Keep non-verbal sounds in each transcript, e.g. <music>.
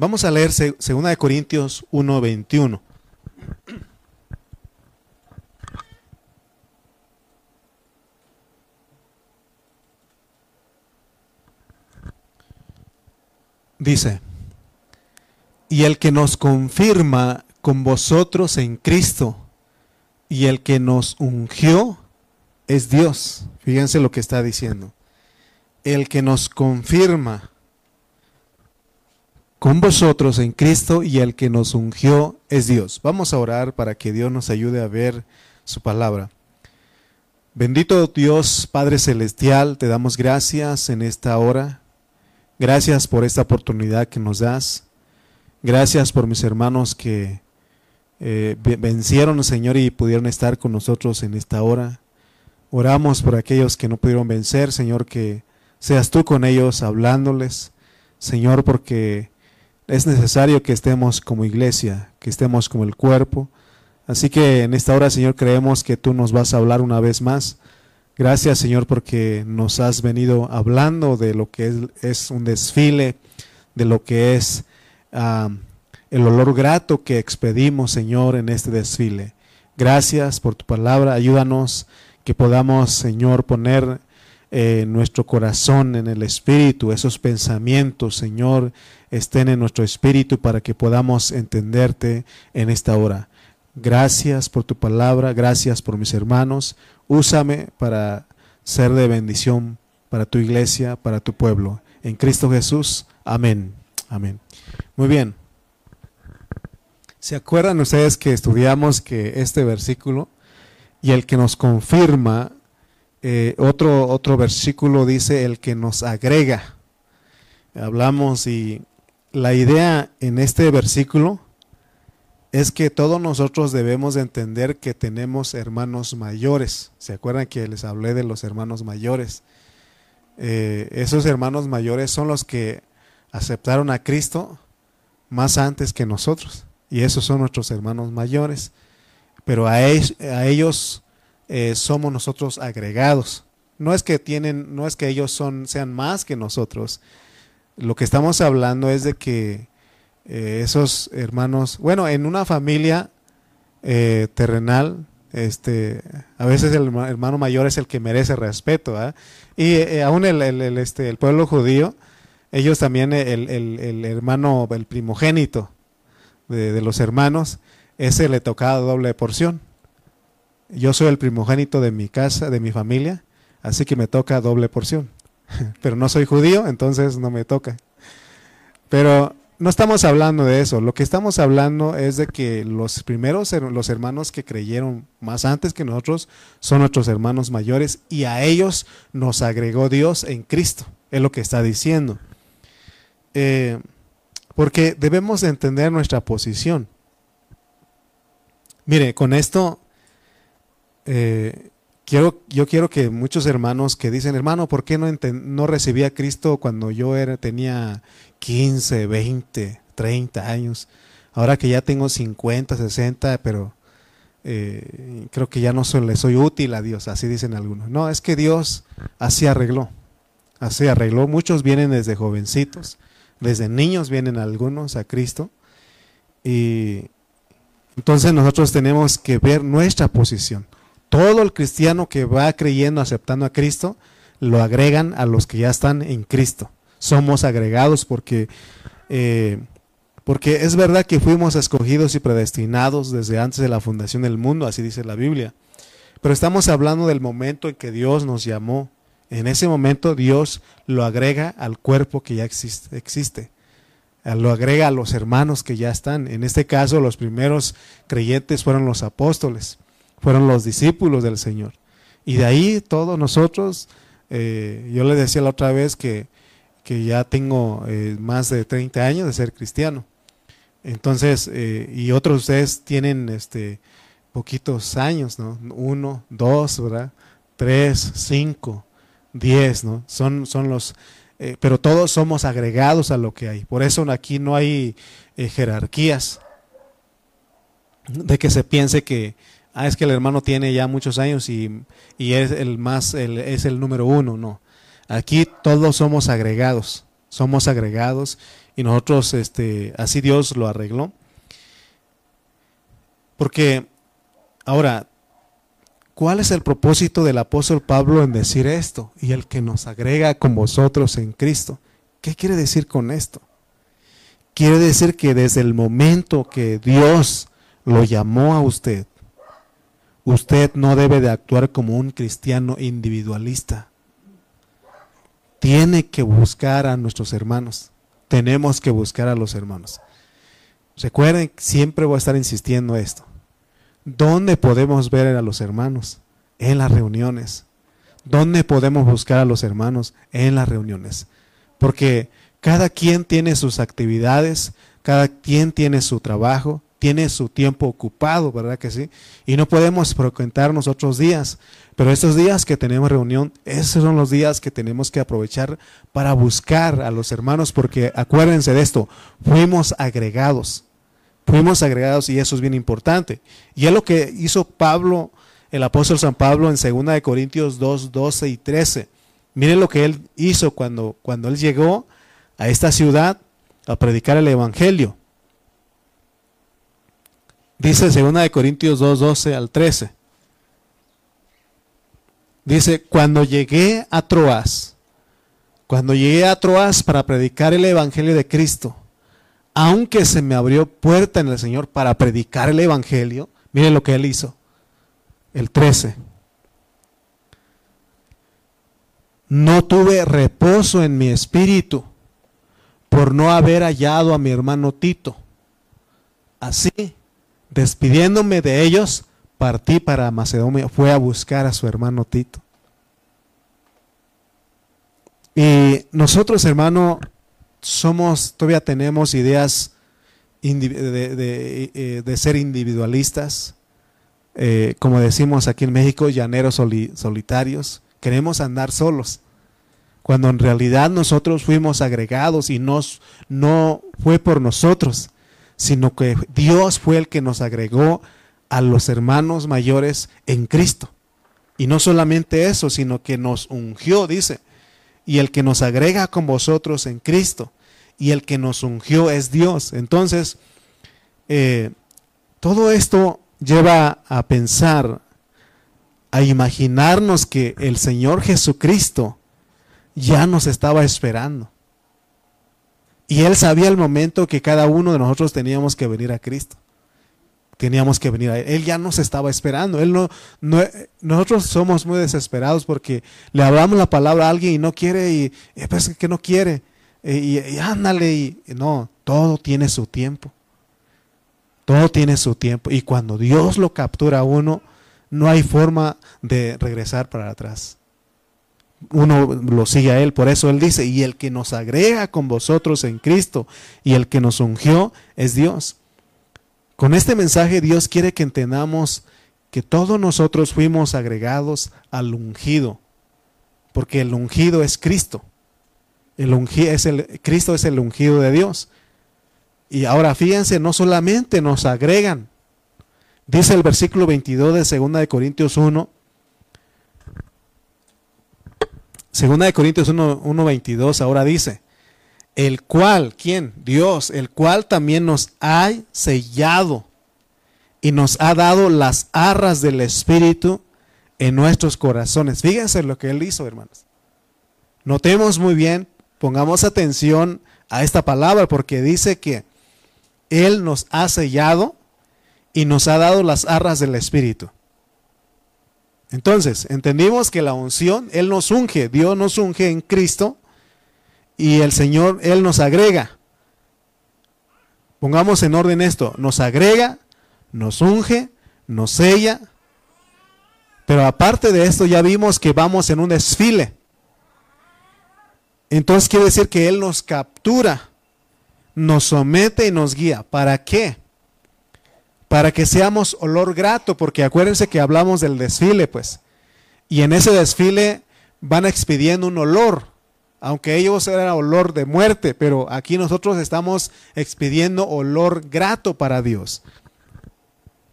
Vamos a leer 2 Corintios 1:21. Dice, y el que nos confirma con vosotros en Cristo, y el que nos ungió es Dios. Fíjense lo que está diciendo. El que nos confirma con vosotros en Cristo y el que nos ungió es Dios. Vamos a orar para que Dios nos ayude a ver su palabra. Bendito Dios Padre Celestial, te damos gracias en esta hora. Gracias por esta oportunidad que nos das. Gracias por mis hermanos que eh, vencieron, Señor, y pudieron estar con nosotros en esta hora. Oramos por aquellos que no pudieron vencer, Señor, que seas tú con ellos hablándoles, Señor, porque es necesario que estemos como iglesia, que estemos como el cuerpo. Así que en esta hora, Señor, creemos que tú nos vas a hablar una vez más. Gracias, Señor, porque nos has venido hablando de lo que es, un desfile, de lo que es el olor grato que expedimos, Señor, en este desfile. Gracias por tu palabra. Ayúdanos que podamos, Señor, poner eh, nuestro corazón en el espíritu, esos pensamientos, Señor, estén en nuestro espíritu para que podamos entenderte en esta hora. Gracias por tu palabra, gracias por mis hermanos. Úsame para ser de bendición para tu iglesia, para tu pueblo. En Cristo Jesús. Amén. Amén. Muy bien. ¿Se acuerdan ustedes que estudiamos que este versículo y el que nos confirma, eh, otro, otro versículo dice el que nos agrega? Hablamos y la idea en este versículo es que todos nosotros debemos entender que tenemos hermanos mayores. ¿Se acuerdan que les hablé de los hermanos mayores? Eh, esos hermanos mayores son los que aceptaron a Cristo más antes que nosotros y esos son nuestros hermanos mayores, pero a, ellos eh, somos nosotros agregados. No es que tienen, no es que ellos son, sean más que nosotros. Lo que estamos hablando es de que eh, esos hermanos, bueno, en una familia eh, terrenal, este, a veces el hermano mayor es el que merece respeto, y aún el, este, el pueblo judío, ellos también, el, el hermano, el primogénito, de, los hermanos, ese le tocaba doble porción. Yo soy el primogénito de mi casa, de mi familia, así que me toca doble porción. <laughs> Pero no soy judío, entonces no me toca. Pero no estamos hablando de eso. Lo que estamos hablando es de que los primeros, los hermanos que creyeron más antes que nosotros, son nuestros hermanos mayores y a ellos nos agregó Dios en Cristo. Es lo que está diciendo. Eh, porque debemos entender nuestra posición. Mire, con esto, eh, quiero, yo quiero que muchos hermanos que dicen, hermano, ¿por qué no, no recibí a Cristo cuando yo era, tenía 15, 20, 30 años? Ahora que ya tengo 50, 60, pero eh, creo que ya no soy, le soy útil a Dios, así dicen algunos. No, es que Dios así arregló, así arregló. Muchos vienen desde jovencitos desde niños vienen algunos a Cristo. Y entonces nosotros tenemos que ver nuestra posición. Todo el cristiano que va creyendo, aceptando a Cristo, lo agregan a los que ya están en Cristo. Somos agregados porque, eh, porque es verdad que fuimos escogidos y predestinados desde antes de la fundación del mundo, así dice la Biblia. Pero estamos hablando del momento en que Dios nos llamó en ese momento Dios lo agrega al cuerpo que ya existe, existe, lo agrega a los hermanos que ya están. En este caso los primeros creyentes fueron los apóstoles, fueron los discípulos del Señor. Y de ahí todos nosotros, eh, yo les decía la otra vez que, que ya tengo eh, más de 30 años de ser cristiano. Entonces, eh, y otros de ustedes tienen este, poquitos años, ¿no? Uno, dos, ¿verdad? Tres, cinco. 10, ¿no? Son, son los, pero todos somos agregados a lo que hay. Por eso aquí no hay jerarquías de que se piense que ah, es que el hermano tiene ya muchos años y, y es el más, es el número uno, no. Aquí todos somos agregados, somos agregados y nosotros, este, así Dios lo arregló. Porque, ahora, ¿cuál es el propósito del apóstol Pablo en decir esto? Y el que nos agrega con vosotros en Cristo. ¿Qué quiere decir con esto? Quiere decir que desde el momento que Dios lo llamó a usted, usted no debe de actuar como un cristiano individualista. Tiene que buscar a nuestros hermanos. Tenemos que buscar a los hermanos. Recuerden, siempre voy a estar insistiendo esto. ¿Dónde podemos ver a los hermanos? En las reuniones. ¿Dónde podemos buscar a los hermanos? En las reuniones. Porque cada quien tiene sus actividades, cada quien tiene su trabajo, tiene su tiempo ocupado, ¿verdad que sí? Y no podemos frecuentarnos otros días. Pero estos días que tenemos reunión, esos son los días que tenemos que aprovechar para buscar a los hermanos, porque acuérdense de esto, fuimos agregados. Fuimos agregados y eso es bien importante. Y es lo que hizo Pablo, el apóstol San Pablo en 2 de Corintios 2, 12 y 13. Miren lo que él hizo cuando, cuando él llegó a esta ciudad a predicar el evangelio. Dice 2 de Corintios 2, 12 al 13. Dice, cuando llegué a Troas, cuando llegué a Troas para predicar el Evangelio de Cristo, aunque se me abrió puerta en el Señor para predicar el Evangelio, miren lo que él hizo. El 13. No tuve reposo en mi espíritu por no haber hallado a mi hermano Tito. Así, despidiéndome de ellos, partí para Macedonia, fue a buscar a su hermano Tito. Y nosotros, hermano, somos, todavía tenemos ideas de, eh, ser individualistas, eh, como decimos aquí en México, llaneros solitarios. Queremos andar solos cuando en realidad nosotros fuimos agregados y nos, no fue por nosotros, sino que Dios fue el que nos agregó a los hermanos mayores en Cristo. Y no solamente eso, sino que nos ungió, dice, y el que nos agrega con vosotros en Cristo, y el que nos ungió es Dios. Entonces, eh, todo esto lleva a pensar, a imaginarnos que el Señor Jesucristo ya nos estaba esperando. Y Él sabía el momento que cada uno de nosotros teníamos que venir a Cristo. Teníamos que venir a Él. Él ya nos estaba esperando. Él no, no, nosotros somos muy desesperados porque le hablamos la palabra a alguien y no quiere y eh, pues que no quiere. Eh, y, y, ándale. Y, no, todo tiene su tiempo. Todo tiene su tiempo. Y cuando Dios lo captura a uno, no hay forma de regresar para atrás uno lo sigue a Él. Por eso Él dice, y el que nos agrega con vosotros en Cristo y el que nos ungió es Dios. Con este mensaje Dios quiere que entendamos que todos nosotros fuimos agregados al ungido, porque el ungido es Cristo. El es el, Cristo es el ungido de Dios. Y ahora fíjense, no solamente nos agregan, dice el versículo 22 de 2 de Corintios 1, Segunda de Corintios 1.22 ahora dice, el cual, ¿quién? Dios, el cual también nos ha sellado y nos ha dado las arras del Espíritu en nuestros corazones. Fíjense lo que Él hizo, hermanos. Notemos muy bien, pongamos atención a esta palabra porque dice que Él nos ha sellado y nos ha dado las arras del Espíritu. Entonces, entendimos que la unción, Él nos unge, Dios nos unge en Cristo y el Señor, Él nos agrega. Pongamos en orden esto, nos agrega, nos unge, nos sella, pero aparte de esto ya vimos que vamos en un desfile. Entonces quiere decir que Él nos captura, nos somete y nos guía. ¿Para qué? Para que seamos olor grato, porque acuérdense que hablamos del desfile, pues. Y en ese desfile van expidiendo un olor, aunque ellos eran olor de muerte, pero aquí nosotros estamos expidiendo olor grato para Dios.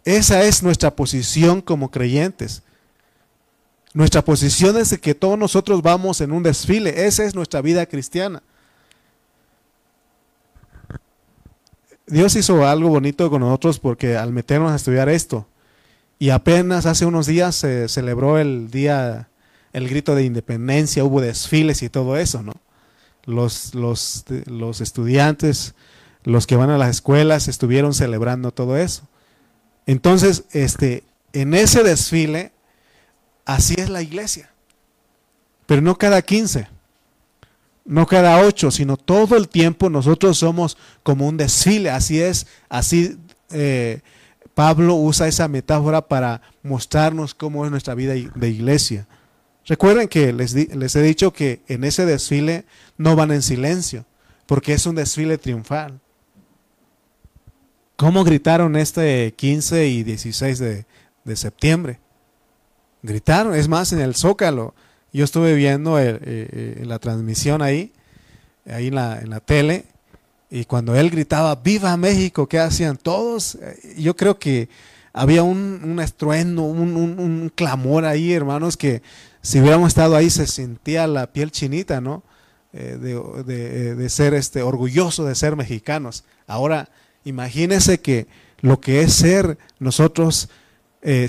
Esa es nuestra posición como creyentes. Nuestra posición es que todos nosotros vamos en un desfile. Esa es nuestra vida cristiana. Dios hizo algo bonito con nosotros porque al meternos a estudiar esto, y apenas hace unos días se celebró el día, el grito de independencia, hubo desfiles y todo eso, ¿no? Los, los, los estudiantes, los que van a las escuelas, estuvieron celebrando todo eso. Entonces, este, en ese desfile, así es la iglesia. Pero no cada 15, no cada 8, sino todo el tiempo nosotros somos como un desfile. Así es, así eh, Pablo usa esa metáfora para mostrarnos cómo es nuestra vida de iglesia. Recuerden que les, les, he dicho que en ese desfile no van en silencio, porque es un desfile triunfal. ¿Cómo gritaron este 15 y 16 de, de septiembre? Gritaron, es más, en el Zócalo. Yo estuve viendo eh, eh, la transmisión ahí, ahí en la, en la tele, y cuando él gritaba, viva México, ¿qué hacían? Todos, eh, yo creo que había un, estruendo, un, clamor ahí, hermanos, que si hubiéramos estado ahí se sentía la piel chinita, ¿no? Eh, de, de, ser este, orgulloso de ser mexicanos. Ahora, imagínense que lo que es ser nosotros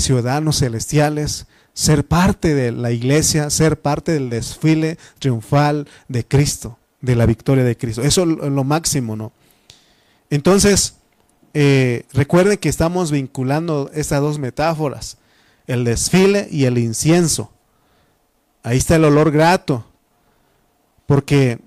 ciudadanos celestiales, ser parte de la iglesia, ser parte del desfile triunfal de Cristo de la victoria de Cristo. Eso es lo máximo, ¿no? Entonces, eh, recuerden que estamos vinculando estas dos metáforas, el desfile y el incienso. Ahí está el olor grato, porque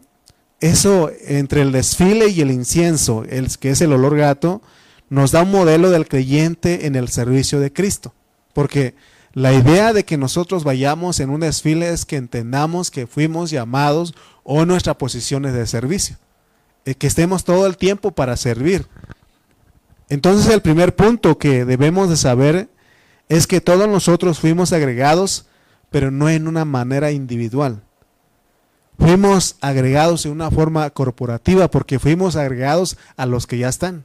eso entre el desfile y el incienso, el, que es el olor grato, nos da un modelo del creyente en el servicio de Cristo. Porque la idea de que nosotros vayamos en un desfile es que entendamos que fuimos llamados o nuestras posiciones de servicio. Eh, que estemos todo el tiempo para servir. Entonces el primer punto que debemos de saber es que todos nosotros fuimos agregados, pero no en una manera individual. Fuimos agregados en una forma corporativa porque fuimos agregados a los que ya están.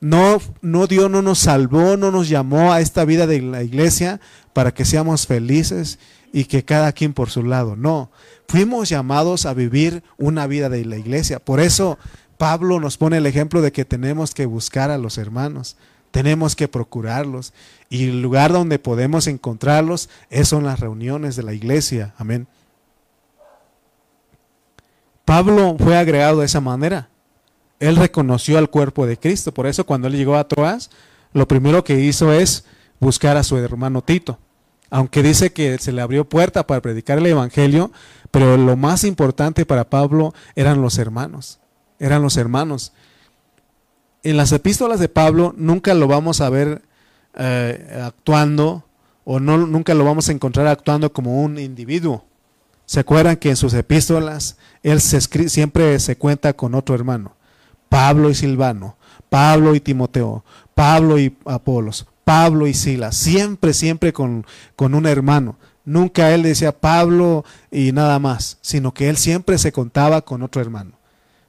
No, no Dios no nos salvó, no nos llamó a esta vida de la iglesia para que seamos felices y que cada quien por su lado. No, fuimos llamados a vivir una vida de la iglesia. Por eso Pablo nos pone el ejemplo de que tenemos que buscar a los hermanos, tenemos que procurarlos y el lugar donde podemos encontrarlos es son las reuniones de la iglesia. Amén. Pablo fue agregado de esa manera. Él reconoció al cuerpo de Cristo. Por eso cuando él llegó a Troas, lo primero que hizo es buscar a su hermano Tito aunque dice que se le abrió puerta para predicar el Evangelio, pero lo más importante para Pablo eran los hermanos, eran los hermanos. En las epístolas de Pablo nunca lo vamos a ver eh, actuando o no, nunca lo vamos a encontrar actuando como un individuo. ¿Se acuerdan que en sus epístolas él se siempre se cuenta con otro hermano? Pablo y Silvano, Pablo y Timoteo, Pablo y Apolos, Pablo y Silas, siempre, siempre con, con un hermano. Nunca él decía Pablo y nada más, sino que él siempre se contaba con otro hermano.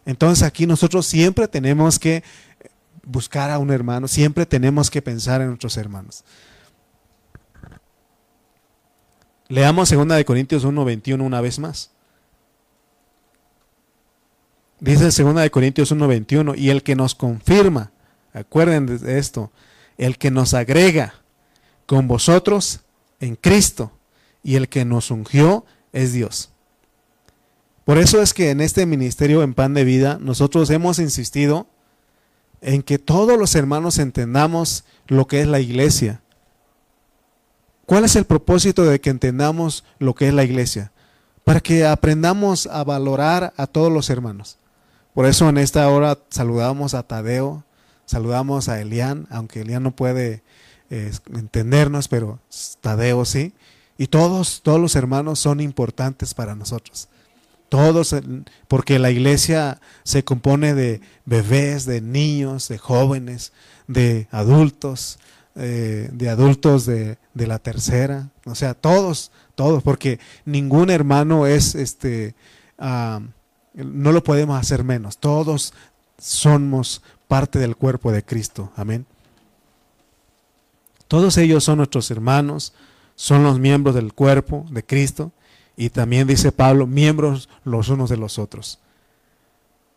Entonces aquí nosotros siempre tenemos que buscar a un hermano, siempre tenemos que pensar en nuestros hermanos. Leamos 2 de Corintios 1:21 una vez más. Dice 2 de Corintios 1:21, y el que nos confirma, acuerden de esto, el que nos agrega con vosotros en Cristo y el que nos ungió es Dios. Por eso es que en este ministerio en pan de vida nosotros hemos insistido en que todos los hermanos entendamos lo que es la iglesia. ¿Cuál es el propósito de que entendamos lo que es la iglesia? Para que aprendamos a valorar a todos los hermanos. Por eso en esta hora saludamos a Tadeo, Saludamos a Elian, aunque Elian no puede eh, entendernos, pero Tadeo sí. Y todos, todos los hermanos son importantes para nosotros. Todos, porque la iglesia se compone de bebés, de niños, de jóvenes, de adultos, eh, de adultos de, la tercera, o sea, todos, todos, porque ningún hermano es, este, ah, no lo podemos hacer menos, todos somos parte del cuerpo de Cristo. Amén. Todos ellos son nuestros hermanos, son los miembros del cuerpo de Cristo y también dice Pablo, miembros los unos de los otros.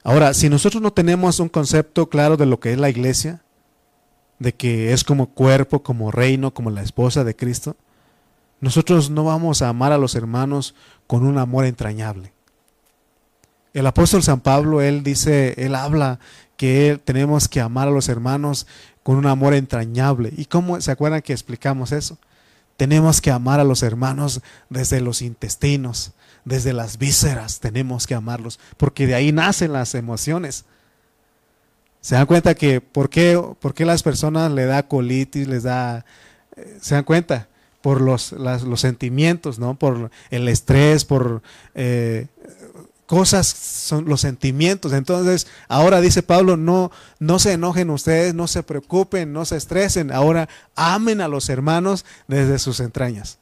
Ahora, si nosotros no tenemos un concepto claro de lo que es la iglesia, de que es como cuerpo, como reino, como la esposa de Cristo, nosotros no vamos a amar a los hermanos con un amor entrañable. El apóstol San Pablo, él dice, él habla que tenemos que amar a los hermanos con un amor entrañable. ¿Y cómo se acuerdan que explicamos eso? Tenemos que amar a los hermanos desde los intestinos, desde las vísceras, tenemos que amarlos, porque de ahí nacen las emociones. Se dan cuenta que por qué, por qué las personas le da colitis, les da, eh, se dan cuenta por los, los sentimientos, ¿no? Por el estrés, por eh, cosas son los sentimientos. Entonces, ahora dice Pablo, no, no se enojen ustedes, no se preocupen, no se estresen. Ahora amen a los hermanos desde sus entrañas.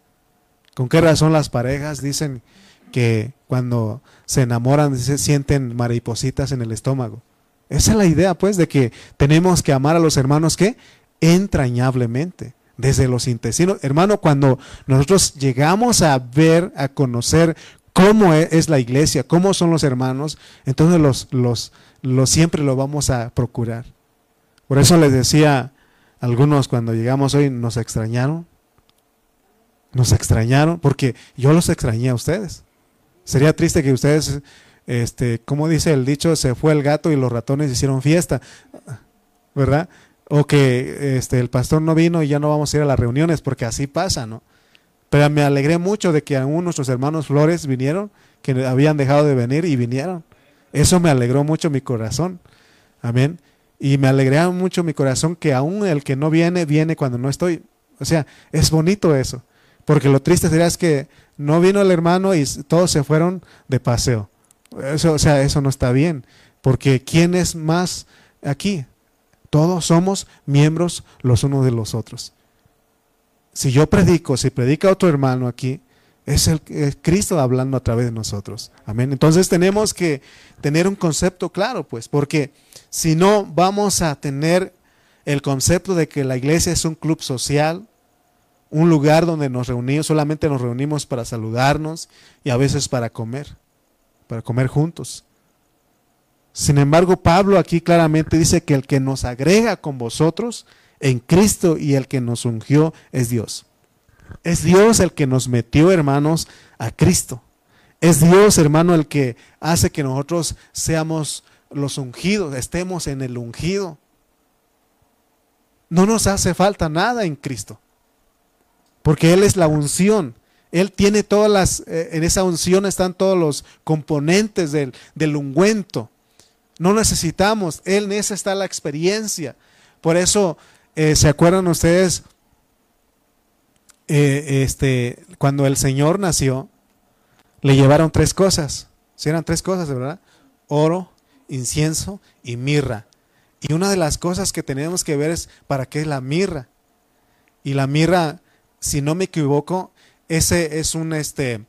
¿Con qué razón las parejas dicen que cuando se enamoran se sienten maripositas en el estómago? Esa es la idea, pues, de que tenemos que amar a los hermanos que entrañablemente, desde los intestinos. Hermano, cuando nosotros llegamos a ver, a conocer cómo e-, es la iglesia, cómo son los hermanos, entonces los, los, los siempre lo vamos a procurar. Por eso les decía algunos cuando llegamos hoy, nos extrañaron. Nos extrañaron porque yo los extrañé a ustedes. Sería triste que ustedes, este, como dice el dicho, se fue el gato y los ratones hicieron fiesta, ¿verdad? O que este, el pastor no vino y ya no vamos a ir a las reuniones porque así pasa, ¿no? Pero me alegré mucho de que aún nuestros hermanos Flores vinieron, que habían dejado de venir y vinieron. Eso me alegró mucho mi corazón. Amén. Y me alegré mucho mi corazón que aún el que no viene, viene cuando no estoy. O sea, es bonito eso. Porque lo triste sería es que no vino el hermano y todos se fueron de paseo. Eso, o sea, eso no está bien. Porque ¿quién es más aquí? Todos somos miembros los unos de los otros si yo predico, si predica otro hermano aquí, es el Cristo hablando a través de nosotros. Amén. Entonces tenemos que tener un concepto claro, pues, porque si no vamos a tener el concepto de que la iglesia es un club social, un lugar donde nos reunimos, solamente nos reunimos para saludarnos y a veces para comer, para comer juntos. Sin embargo, Pablo aquí claramente dice que el que nos agrega con vosotros en Cristo y el que nos ungió es Dios. Es Dios el que nos metió, hermanos, a Cristo. Es Dios, hermano, el que hace que nosotros seamos los ungidos, estemos en el ungido. No nos hace falta nada en Cristo, porque Él es la unción. Él tiene todas las, eh, en esa unción están todos los componentes del, del ungüento. No necesitamos, Él en esa está la experiencia. Por eso eh, ¿Se acuerdan ustedes? Eh, este, cuando el Señor nació, le llevaron tres cosas. Si eran tres cosas, ¿verdad? Oro, incienso y mirra. Y una de las cosas que tenemos que ver es para qué es la mirra. Y la mirra, si no me equivoco, ese es un este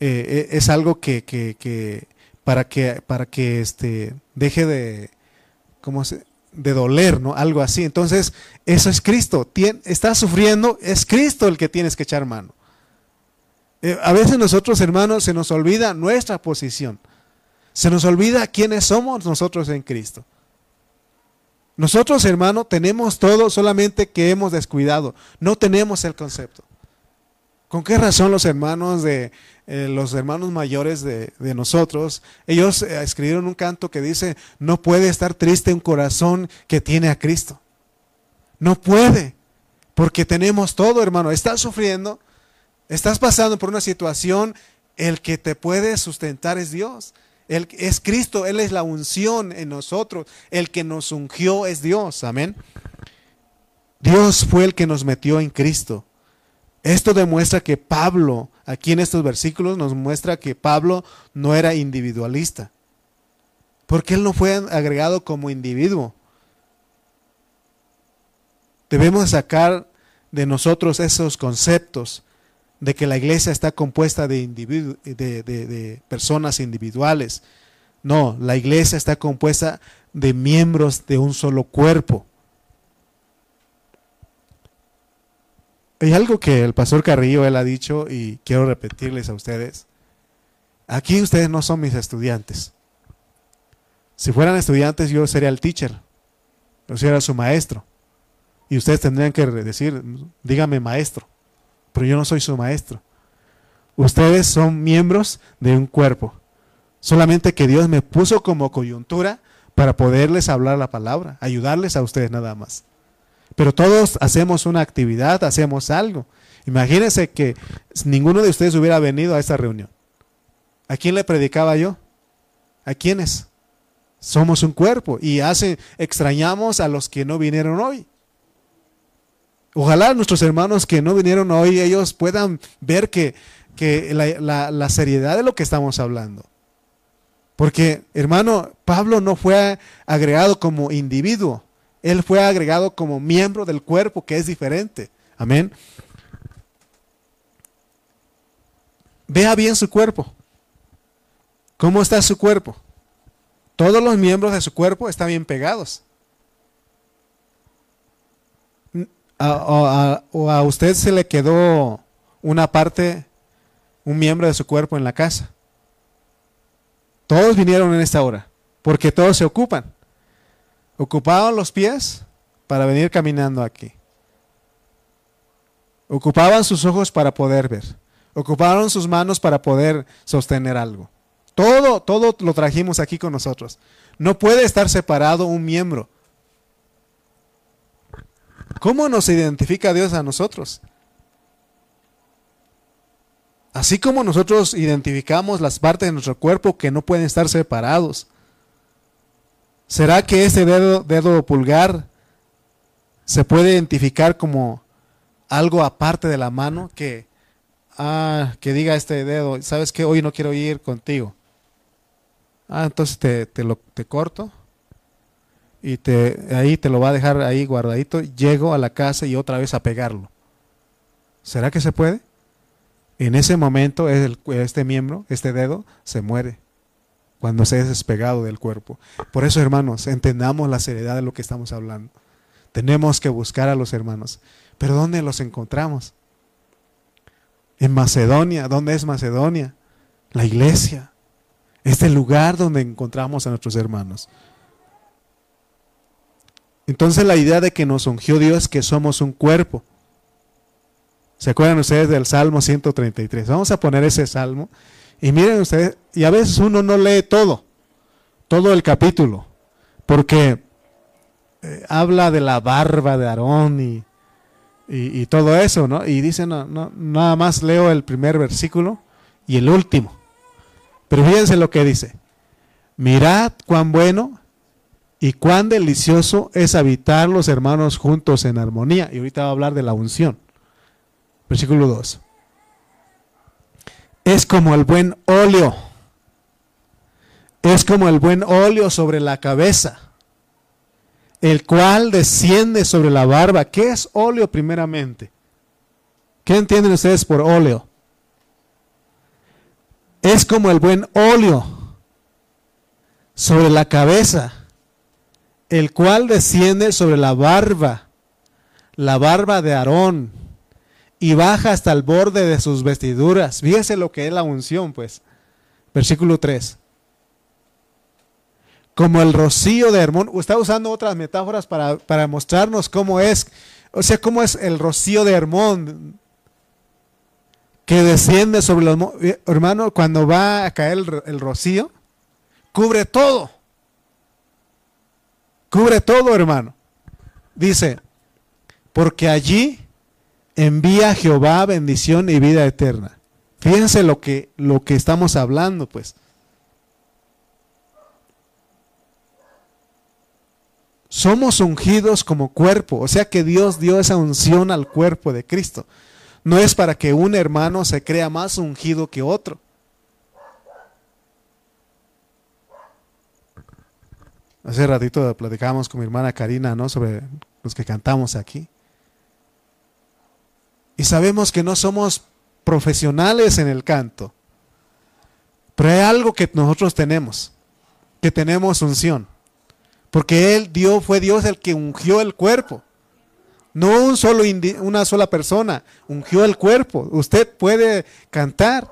eh, es algo que, que, que, para que para que este deje de ¿cómo se de doler, ¿no? Algo así. Entonces, eso es Cristo. estás sufriendo, es Cristo el que tienes que echar mano. Eh, a veces nosotros, hermanos, se nos olvida nuestra posición. Se nos olvida quiénes somos nosotros en Cristo. Nosotros, hermano, tenemos todo, solamente que hemos descuidado. No tenemos el concepto. ¿Con qué razón los hermanos de eh, los hermanos mayores de, nosotros, ellos eh, escribieron un canto que dice, no puede estar triste un corazón que tiene a Cristo. No puede, porque tenemos todo, hermano. Estás sufriendo, estás pasando por una situación, el que te puede sustentar es Dios. Él es Cristo, Él es la unción en nosotros. El que nos ungió es Dios. Amén. Dios fue el que nos metió en Cristo. Esto demuestra que Pablo, aquí en estos versículos, nos muestra que Pablo no era individualista. Porque él no fue agregado como individuo. Debemos sacar de nosotros esos conceptos de que la iglesia está compuesta de, de, de, personas individuales. No, la iglesia está compuesta de miembros de un solo cuerpo. Hay algo que el pastor Carrillo él ha dicho y quiero repetirles a ustedes. Aquí ustedes no son mis estudiantes. Si fueran estudiantes, yo sería el teacher. Yo sería su maestro. Y ustedes tendrían que decir, dígame maestro. Pero yo no soy su maestro. Ustedes son miembros de un cuerpo. Solamente que Dios me puso como coyuntura para poderles hablar la palabra, ayudarles a ustedes nada más. Pero todos hacemos una actividad, hacemos algo. Imagínense que ninguno de ustedes hubiera venido a esta reunión. ¿A quién le predicaba yo? ¿A quiénes? Somos un cuerpo y hace, extrañamos a los que no vinieron hoy. Ojalá nuestros hermanos que no vinieron hoy, ellos puedan ver que, la, la seriedad de lo que estamos hablando. Porque, hermano, Pablo no fue agregado como individuo, él fue agregado como miembro del cuerpo, que es diferente. Amén. Vea bien su cuerpo. ¿Cómo está su cuerpo? Todos los miembros de su cuerpo están bien pegados. o a usted se le quedó una parte, un miembro de su cuerpo en la casa. Todos vinieron en esta hora, porque todos se ocupan. Ocupaban los pies para venir caminando aquí. Ocupaban sus ojos para poder ver. Ocuparon sus manos para poder sostener algo. Todo, todo lo trajimos aquí con nosotros. No puede estar separado un miembro. ¿Cómo nos identifica Dios a nosotros? Así como nosotros identificamos las partes de nuestro cuerpo que no pueden estar separados. ¿Será que ese dedo, pulgar se puede identificar como algo aparte de la mano que, ah, que diga este dedo, sabes que hoy no quiero ir contigo? Ah, entonces te, te, lo, te corto y te, ahí te lo va a dejar ahí guardadito. Llego a la casa y otra vez a pegarlo. ¿Será que se puede? En ese momento este miembro, este dedo, se muere cuando se es despegado del cuerpo. Por eso, hermanos, entendamos la seriedad de lo que estamos hablando. Tenemos que buscar a los hermanos. Pero ¿dónde los encontramos? En Macedonia. ¿Dónde es Macedonia? La iglesia. Este lugar donde encontramos a nuestros hermanos. Entonces la idea de que nos ungió Dios es que somos un cuerpo. ¿Se acuerdan ustedes del Salmo 133? Vamos a poner ese salmo. Y miren ustedes, y a veces uno no lee todo, todo el capítulo, porque eh, habla de la barba de Aarón y, y, todo eso, ¿no? Y dice, no, no, nada más leo el primer versículo y el último. Pero fíjense lo que dice. Mirad cuán bueno y cuán delicioso es habitar los hermanos juntos en armonía. Y ahorita va a hablar de la unción. Versículo 2. Es como el buen óleo. Es como el buen óleo sobre la cabeza, el cual desciende sobre la barba. ¿Qué es óleo primeramente? ¿Qué entienden ustedes por óleo? es como el buen óleo sobre la cabeza, el cual desciende sobre la barba, la barba de Aarón, y baja hasta el borde de sus vestiduras. Fíjese lo que es la unción, pues. Versículo 3. Como el rocío de Hermón. Está usando otras metáforas para, para mostrarnos cómo es, o sea, cómo es el rocío de Hermón que desciende sobre los... Hermano, cuando va a caer el, rocío, cubre todo. Cubre todo, hermano. Dice, porque allí envía Jehová bendición y vida eterna. Fíjense lo que, lo que estamos hablando, pues. Somos ungidos como cuerpo, o sea que Dios dio esa unción al cuerpo de Cristo no es para que un hermano se crea más ungido que otro. Hace ratito platicábamos con mi hermana Karina, ¿no? Sobre los que cantamos aquí. Y sabemos que no somos profesionales en el canto. Pero hay algo que nosotros tenemos, que tenemos unción. Porque Él dio, fue Dios el que ungió el cuerpo. No un solo una sola persona, ungió el cuerpo. Usted puede cantar,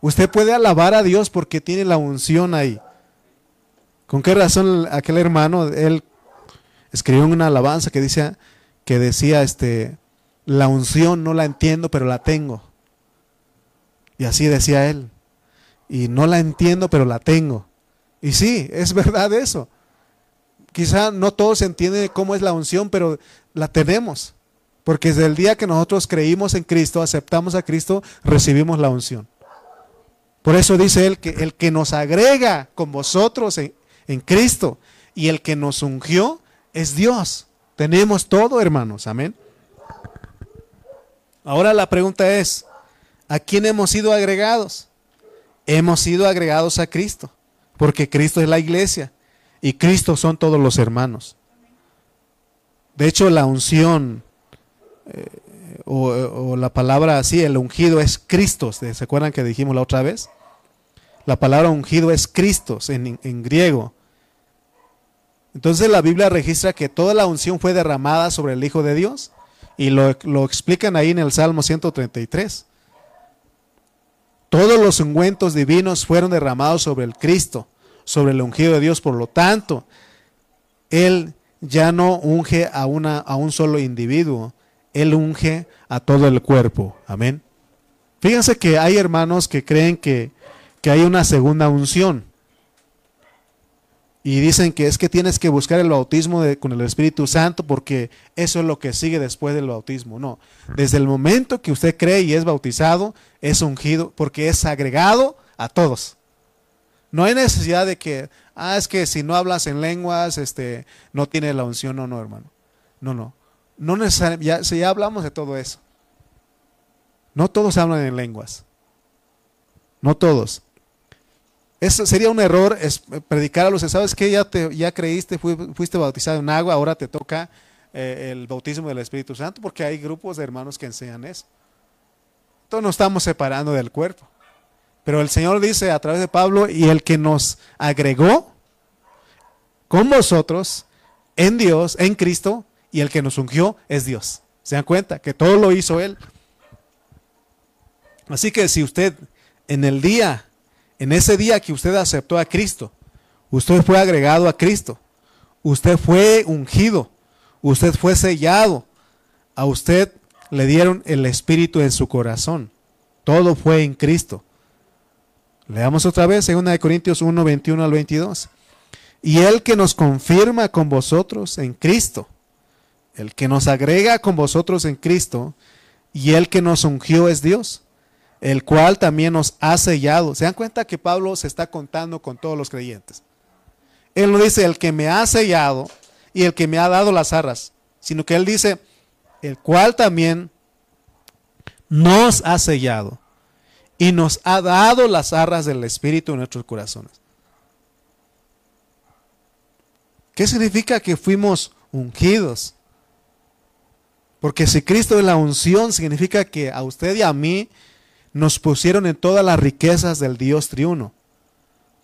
usted puede alabar a Dios porque tiene la unción ahí. ¿Con qué razón aquel hermano, él escribió una alabanza que decía, que decía, este, la unción no la entiendo, pero la tengo. Y así decía él. Y no la entiendo, pero la tengo. Y sí, es verdad eso. Quizá no todos entienden cómo es la unción, pero la tenemos. Porque desde el día que nosotros creímos en Cristo, aceptamos a Cristo, recibimos la unción. Por eso dice él que el que nos agrega con vosotros en, en Cristo y el que nos ungió es Dios. Tenemos todo, hermanos. Amén. Ahora la pregunta es, ¿a quién hemos sido agregados? Hemos sido agregados a Cristo, porque Cristo es la iglesia y Cristo son todos los hermanos. De hecho, la unción eh, o, la palabra así, el ungido es Cristo. ¿Se acuerdan que dijimos la otra vez? La palabra ungido es Cristo en, en griego. Entonces la Biblia registra que toda la unción fue derramada sobre el Hijo de Dios y lo, lo explican ahí en el Salmo 133. Todos los ungüentos divinos fueron derramados sobre el Cristo sobre el ungido de Dios. Por lo tanto, Él ya no unge a, una, a un solo individuo, Él unge a todo el cuerpo. Amén. Fíjense que hay hermanos que creen que, que hay una segunda unción. Y dicen que es que tienes que buscar el bautismo con el Espíritu Santo porque eso es lo que sigue después del bautismo. No, desde el momento que usted cree y es bautizado, es ungido porque es agregado a todos. No hay necesidad de que, ah, es que si no hablas en lenguas, este, no tiene la unción, no, no, hermano. No, no. No ya, ya hablamos de todo eso. No todos hablan en lenguas. No todos. Eso sería un error es predicar a los sabes que ya te ya creíste, fuiste bautizado en agua, ahora te toca eh, el bautismo del Espíritu Santo, porque hay grupos de hermanos que enseñan eso. Entonces nos estamos separando del cuerpo. Pero el Señor dice a través de Pablo, y el que nos agregó con vosotros en Dios, en Cristo, y el que nos ungió es Dios. ¿Se dan cuenta? Que todo lo hizo Él. Así que si usted en el día, en ese día que usted aceptó a Cristo, usted fue agregado a Cristo, usted fue ungido, usted fue sellado, a usted le dieron el Espíritu en su corazón. Todo fue en Cristo. Leamos otra vez, 2 Corintios 1, 21 al 22. Y el que nos confirma con vosotros en Cristo, el que nos agrega con vosotros en Cristo, y el que nos ungió es Dios, el cual también nos ha sellado. ¿Se dan cuenta que Pablo se está contando con todos los creyentes? Él no dice el que me ha sellado y el que me ha dado las arras, sino que él dice el cual también nos ha sellado y nos ha dado las arras del Espíritu en nuestros corazones. ¿Qué significa que fuimos ungidos? Porque si Cristo es la unción, significa que a usted y a mí nos pusieron en todas las riquezas del Dios triuno.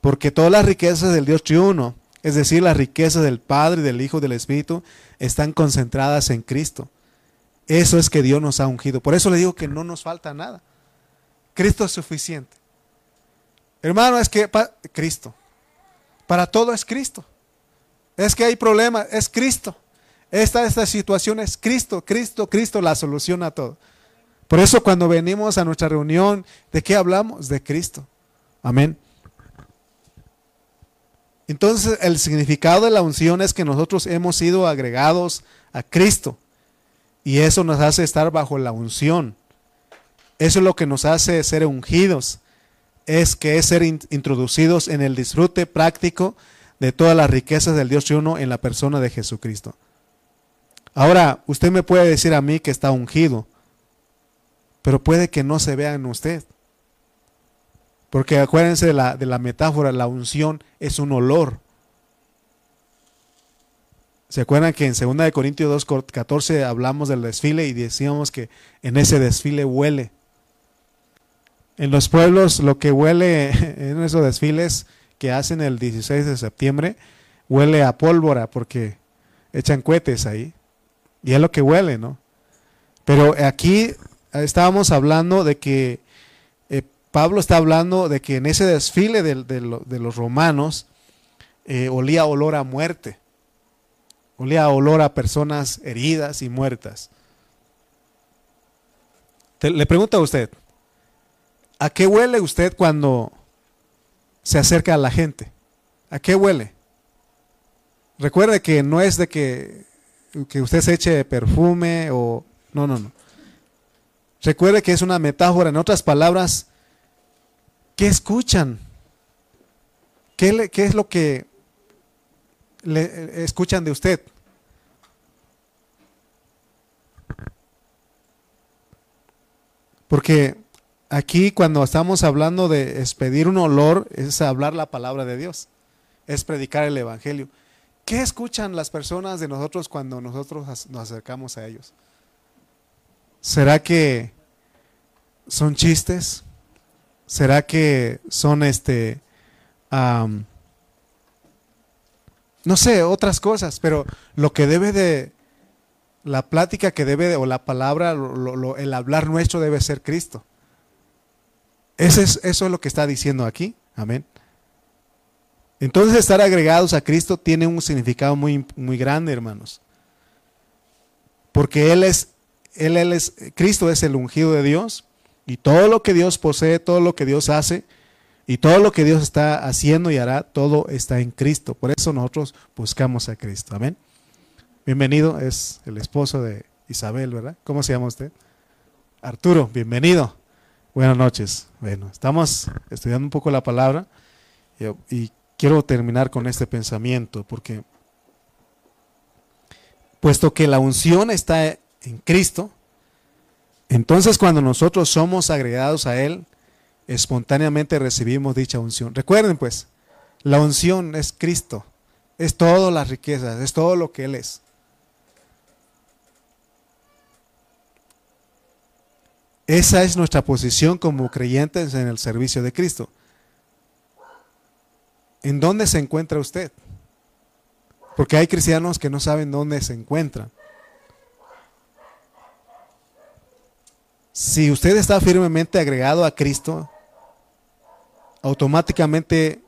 Porque todas las riquezas del Dios triuno, es decir, las riquezas del Padre, del Hijo, del Espíritu, están concentradas en Cristo. Eso es que Dios nos ha ungido. Por eso le digo que no nos falta nada. Cristo es suficiente. Hermano, es que Cristo. Para todo es Cristo. Es que hay problemas, es Cristo. Esta, esta situación es Cristo, Cristo, Cristo la solución a todo. Por eso cuando venimos a nuestra reunión, ¿de qué hablamos? De Cristo. Amén. Entonces el significado de la unción es que nosotros hemos sido agregados a Cristo. Y eso nos hace estar bajo la unción. Eso es lo que nos hace ser ungidos, es que es ser introducidos en el disfrute práctico de todas las riquezas del Dios uno en la persona de Jesucristo. Ahora, usted me puede decir a mí que está ungido, pero puede que no se vea en usted. Porque acuérdense de la, de la metáfora, la unción es un olor. ¿Se acuerdan que en 2 Corintios 2.14 hablamos del desfile y decíamos que en ese desfile huele? En los pueblos lo que huele <laughs> en esos desfiles que hacen el 16 de septiembre, huele a pólvora porque echan cohetes ahí. Y es lo que huele, ¿no? Pero aquí estábamos hablando de que eh, Pablo está hablando de que en ese desfile de, los romanos, eh, olía olor a muerte, olía olor a personas heridas y muertas. le pregunto a usted, ¿a qué huele usted cuando se acerca a la gente? ¿A qué huele? Recuerde que no es de que, que usted se eche perfume o... No, no, no. Recuerde que es una metáfora. En otras palabras, ¿qué escuchan? ¿Qué, es lo que le, escuchan de usted? Porque aquí cuando estamos hablando de expedir un olor, es hablar la palabra de Dios, es predicar el Evangelio. ¿Qué escuchan las personas de nosotros cuando nosotros nos acercamos a ellos? ¿Será que son chistes? ¿Será que son este, no sé, otras cosas? Pero lo que debe de, la plática que debe de, o la palabra, el hablar nuestro debe ser Cristo. Eso es, eso es lo que está diciendo aquí. Amén. Entonces estar agregados a Cristo tiene un significado muy, muy grande, hermanos. Porque Él es él, es, Cristo es el ungido de Dios y todo lo que Dios posee, todo lo que Dios hace y todo lo que Dios está haciendo y hará, todo está en Cristo. Por eso nosotros buscamos a Cristo. Amén. Bienvenido, es el esposo de Isabel, ¿verdad? ¿Cómo se llama usted? Arturo, bienvenido. Buenas noches. Bueno, estamos estudiando un poco la palabra y quiero terminar con este pensamiento porque puesto que la unción está en Cristo, entonces cuando nosotros somos agregados a Él, espontáneamente recibimos dicha unción. Recuerden pues, la unción es Cristo, es todas las riquezas, es todo lo que Él es. Esa es nuestra posición como creyentes en el servicio de Cristo. ¿En dónde se encuentra usted? Porque hay cristianos que no saben dónde se encuentran. Si usted está firmemente agregado a Cristo, automáticamente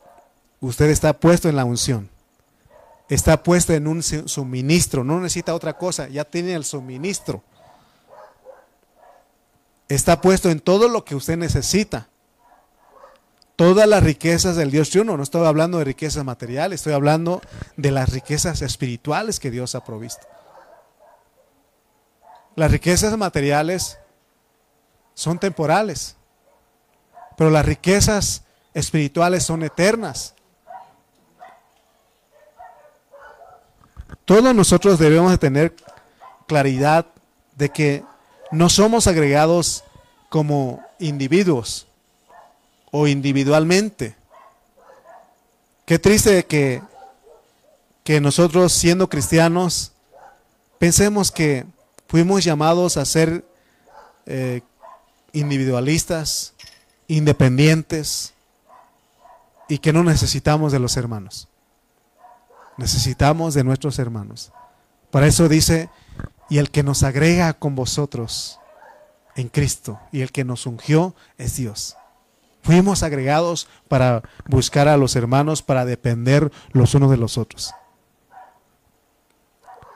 usted está puesto en la unción. Está puesto en un suministro, no necesita otra cosa, ya tiene el suministro. Está puesto en todo lo que usted necesita. Todas las riquezas del Dios triuno, no estoy hablando de riquezas materiales, estoy hablando de las riquezas espirituales que Dios ha provisto. Las riquezas materiales son temporales, pero las riquezas espirituales son eternas. Todos nosotros debemos de tener claridad de que no somos agregados como individuos o individualmente. Qué triste que, que nosotros siendo cristianos pensemos que fuimos llamados a ser eh, individualistas, independientes y que no necesitamos de los hermanos. Necesitamos de nuestros hermanos. Para eso dice, y el que nos agrega con vosotros en Cristo y el que nos ungió es Dios. Fuimos agregados para buscar a los hermanos, para depender los unos de los otros.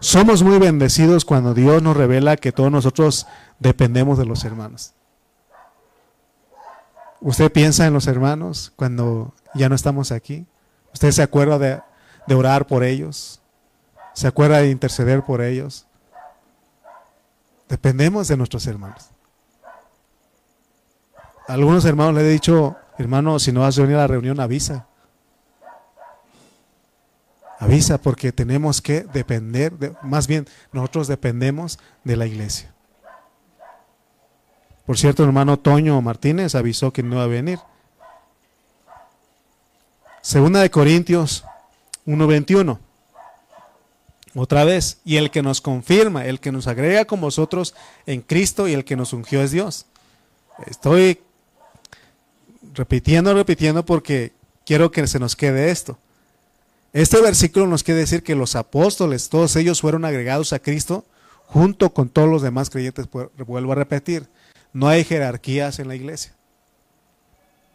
Somos muy bendecidos cuando Dios nos revela que todos nosotros dependemos de los hermanos. ¿Usted piensa en los hermanos cuando ya no estamos aquí? ¿Usted se acuerda de, orar por ellos? ¿Se acuerda de interceder por ellos? Dependemos de nuestros hermanos. algunos hermanos le he dicho, hermano, si no vas a venir a la reunión, avisa. Avisa porque tenemos que depender, más bien nosotros dependemos de la iglesia. Por cierto, hermano Toño Martínez avisó que no iba a venir. Segunda de Corintios 1.21. Otra vez, y el que nos confirma, el que nos agrega con vosotros en Cristo y el que nos ungió es Dios. Estoy repitiendo, repitiendo porque quiero que se nos quede esto. Este versículo nos quiere decir que los apóstoles, todos ellos fueron agregados a Cristo junto con todos los demás creyentes. Vuelvo a repetir, no hay jerarquías en la iglesia.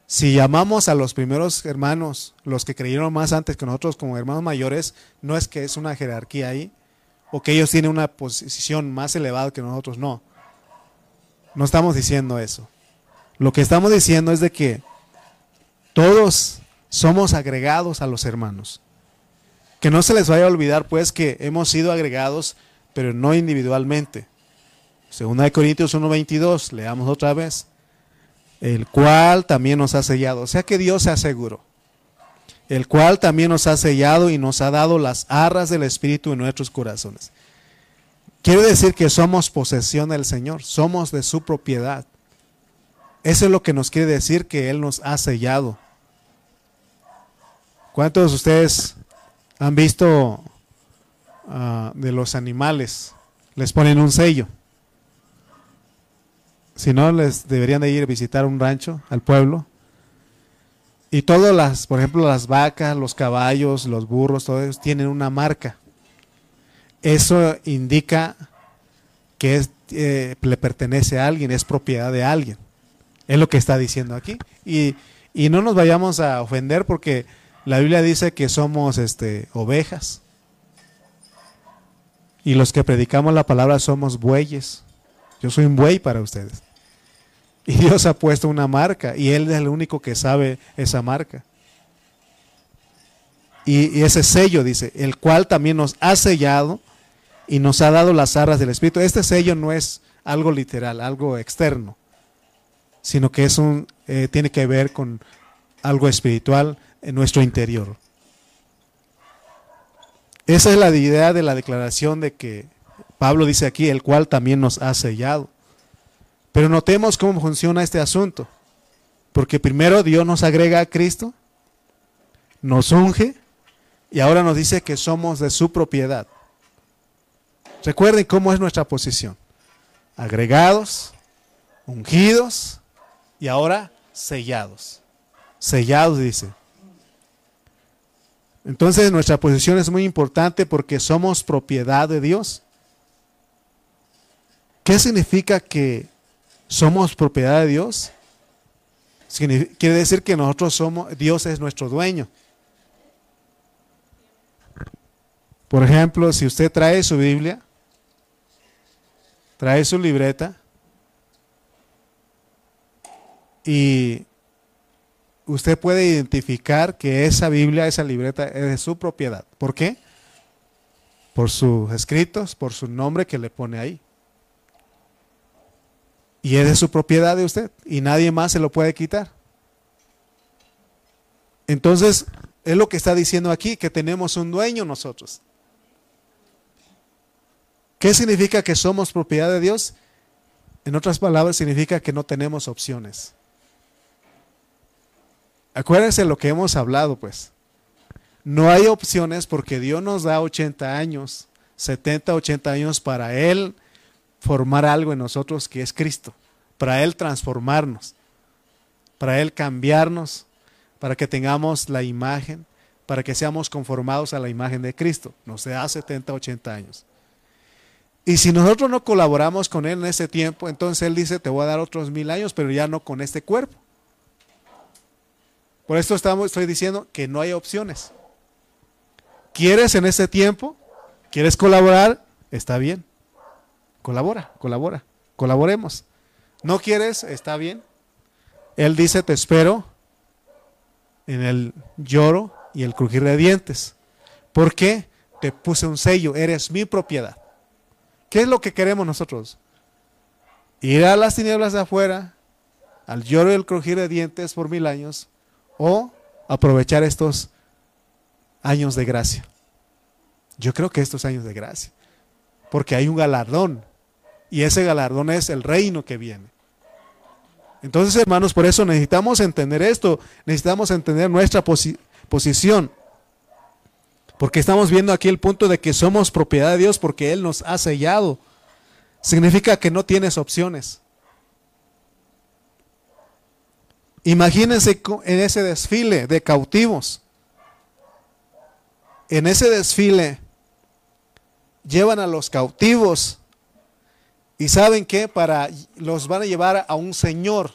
Si llamamos a los primeros hermanos, los que creyeron más antes que nosotros como hermanos mayores, no es que es una jerarquía ahí, o que ellos tienen una posición más elevada que nosotros, no. No estamos diciendo eso. Lo que estamos diciendo es de que todos somos agregados a los hermanos. Que no se les vaya a olvidar pues que hemos sido agregados, pero no individualmente. Segunda de Corintios 1:22, leamos otra vez. El cual también nos ha sellado. O sea que Dios se aseguró. El cual también nos ha sellado y nos ha dado las arras del Espíritu en nuestros corazones. Quiere decir que somos posesión del Señor, somos de su propiedad. Eso es lo que nos quiere decir que Él nos ha sellado. ¿Cuántos de ustedes han visto ah, de los animales? Les ponen un sello. Si no, les deberían de ir a visitar un rancho, al pueblo. Y todas las, por ejemplo, las vacas, los caballos, los burros, todos ellos tienen una marca. Eso indica que eh, le pertenece a alguien, es propiedad de alguien. Es lo que está diciendo aquí. Y, y no nos vayamos a ofender porque la Biblia dice que somos este, ovejas. Y los que predicamos la palabra somos bueyes. Yo soy un buey para ustedes. Y Dios ha puesto una marca y Él es el único que sabe esa marca. Y, ese sello dice, el cual también nos ha sellado y nos ha dado las arras del Espíritu. Este sello no es algo literal, algo externo, sino que es un, eh, tiene que ver con algo espiritual en nuestro interior. Esa es la idea de la declaración de que Pablo dice aquí, el cual también nos ha sellado. Pero notemos cómo funciona este asunto. Porque primero Dios nos agrega a Cristo, nos unge y ahora nos dice que somos de su propiedad. Recuerden cómo es nuestra posición. Agregados, ungidos y ahora sellados. Sellados, dice. Entonces nuestra posición es muy importante porque somos propiedad de Dios. ¿Qué significa que somos propiedad de Dios? Quiere decir que nosotros somos, Dios es nuestro dueño. Por ejemplo, si usted trae su Biblia, trae su libreta y usted puede identificar que esa Biblia, esa libreta es de su propiedad. ¿Por qué? Por sus escritos, por su nombre que le pone ahí. Y es de su propiedad de usted y nadie más se lo puede quitar. Entonces, es lo que está diciendo aquí, que tenemos un dueño nosotros. ¿Qué significa que somos propiedad de Dios? En otras palabras, significa que no tenemos opciones. Acuérdense lo que hemos hablado, pues. No hay opciones porque Dios nos da 80 años, 70, 80 años para Él formar algo en nosotros que es Cristo, para Él transformarnos, para Él cambiarnos, para que tengamos la imagen, para que seamos conformados a la imagen de Cristo. Nos da 70, 80 años. Y si nosotros no colaboramos con Él en ese tiempo, entonces Él dice, te voy a dar otros mil años, pero ya no con este cuerpo. Por esto estamos, estoy diciendo que no hay opciones. ¿Quieres en ese tiempo? ¿Quieres colaborar? Está bien. Colabora, colabora. Colaboremos. ¿No quieres? Está bien. Él dice, te espero en el lloro y el crujir de dientes. ¿Por qué? Te puse un sello, eres mi propiedad. ¿Qué es lo que queremos nosotros? Ir a las tinieblas de afuera, al lloro y el crujir de dientes por mil años, o aprovechar estos años de gracia. Yo creo que estos años de gracia, porque hay un galardón y ese galardón es el reino que viene. Entonces, hermanos, por eso necesitamos entender esto, necesitamos entender nuestra posición, porque estamos viendo aquí el punto de que somos propiedad de Dios porque Él nos ha sellado. Significa que no tienes opciones. Imagínense en ese desfile de cautivos. En ese desfile llevan a los cautivos y saben que para los van a llevar a un señor.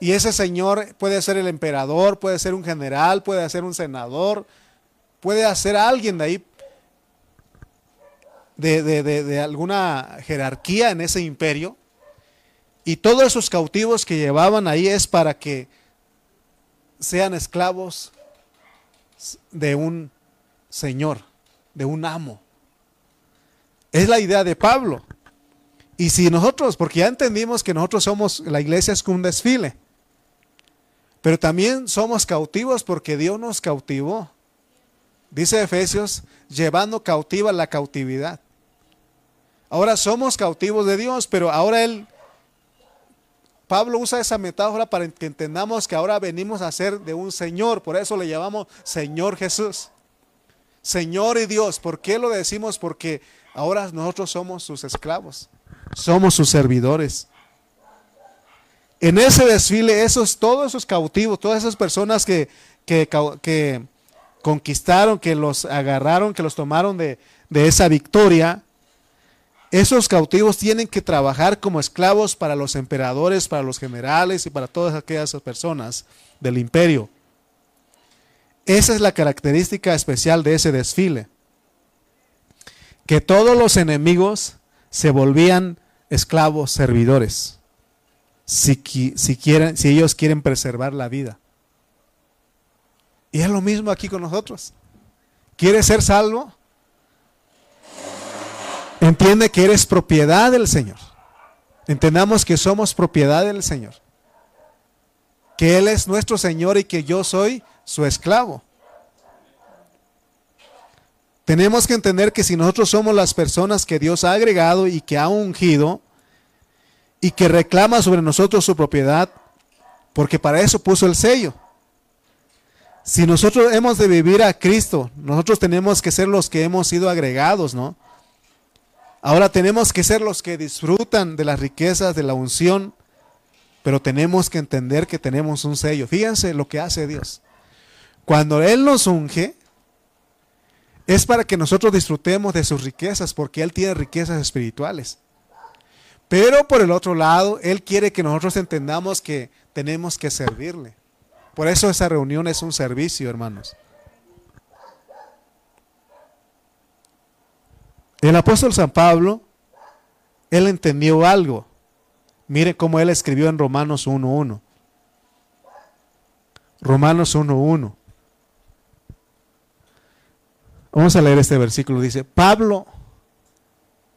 Y ese señor puede ser el emperador, puede ser un general, puede ser un senador, puede ser alguien de ahí, de, de alguna jerarquía en ese imperio. Y todos esos cautivos que llevaban ahí es para que sean esclavos de un señor, de un amo. Es la idea de Pablo. Y si nosotros, porque ya entendimos que nosotros somos, la iglesia es un desfile, pero también somos cautivos porque Dios nos cautivó. Dice Efesios, llevando cautiva la cautividad. Ahora somos cautivos de Dios, pero ahora Él, Pablo usa esa metáfora para que entendamos que ahora venimos a ser de un Señor, por eso le llamamos Señor Jesús. Señor y Dios, ¿por qué lo decimos? Porque ahora nosotros somos sus esclavos, somos sus servidores. En ese desfile, esos, todos esos cautivos, todas esas personas que, que, conquistaron, que los agarraron, que los tomaron de, de esa victoria, esos cautivos tienen que trabajar como esclavos para los emperadores, para los generales y para todas aquellas personas del imperio. Esa es la característica especial de ese desfile. Que todos los enemigos se volvían esclavos servidores si, quieren, si ellos quieren preservar la vida. Y es lo mismo aquí con nosotros. ¿Quieres ser salvo? Entiende que eres propiedad del Señor. Entendamos que somos propiedad del Señor. Que Él es nuestro Señor y que yo soy su esclavo. Tenemos que entender que si nosotros somos las personas que Dios ha agregado y que ha ungido, y que reclama sobre nosotros su propiedad, porque para eso puso el sello. Si nosotros hemos de vivir a Cristo, nosotros tenemos que ser los que hemos sido agregados, ¿no? Ahora tenemos que ser los que disfrutan de las riquezas de la unción, pero tenemos que entender que tenemos un sello. Fíjense lo que hace Dios. Cuando Él nos unge, es para que nosotros disfrutemos de sus riquezas, porque Él tiene riquezas espirituales. Pero por el otro lado, Él quiere que nosotros entendamos que tenemos que servirle. Por eso esa reunión es un servicio, hermanos. El apóstol San Pablo, él entendió algo. Mire cómo él escribió en Romanos 1.1. Romanos 1.1. Vamos a leer este versículo. Dice, Pablo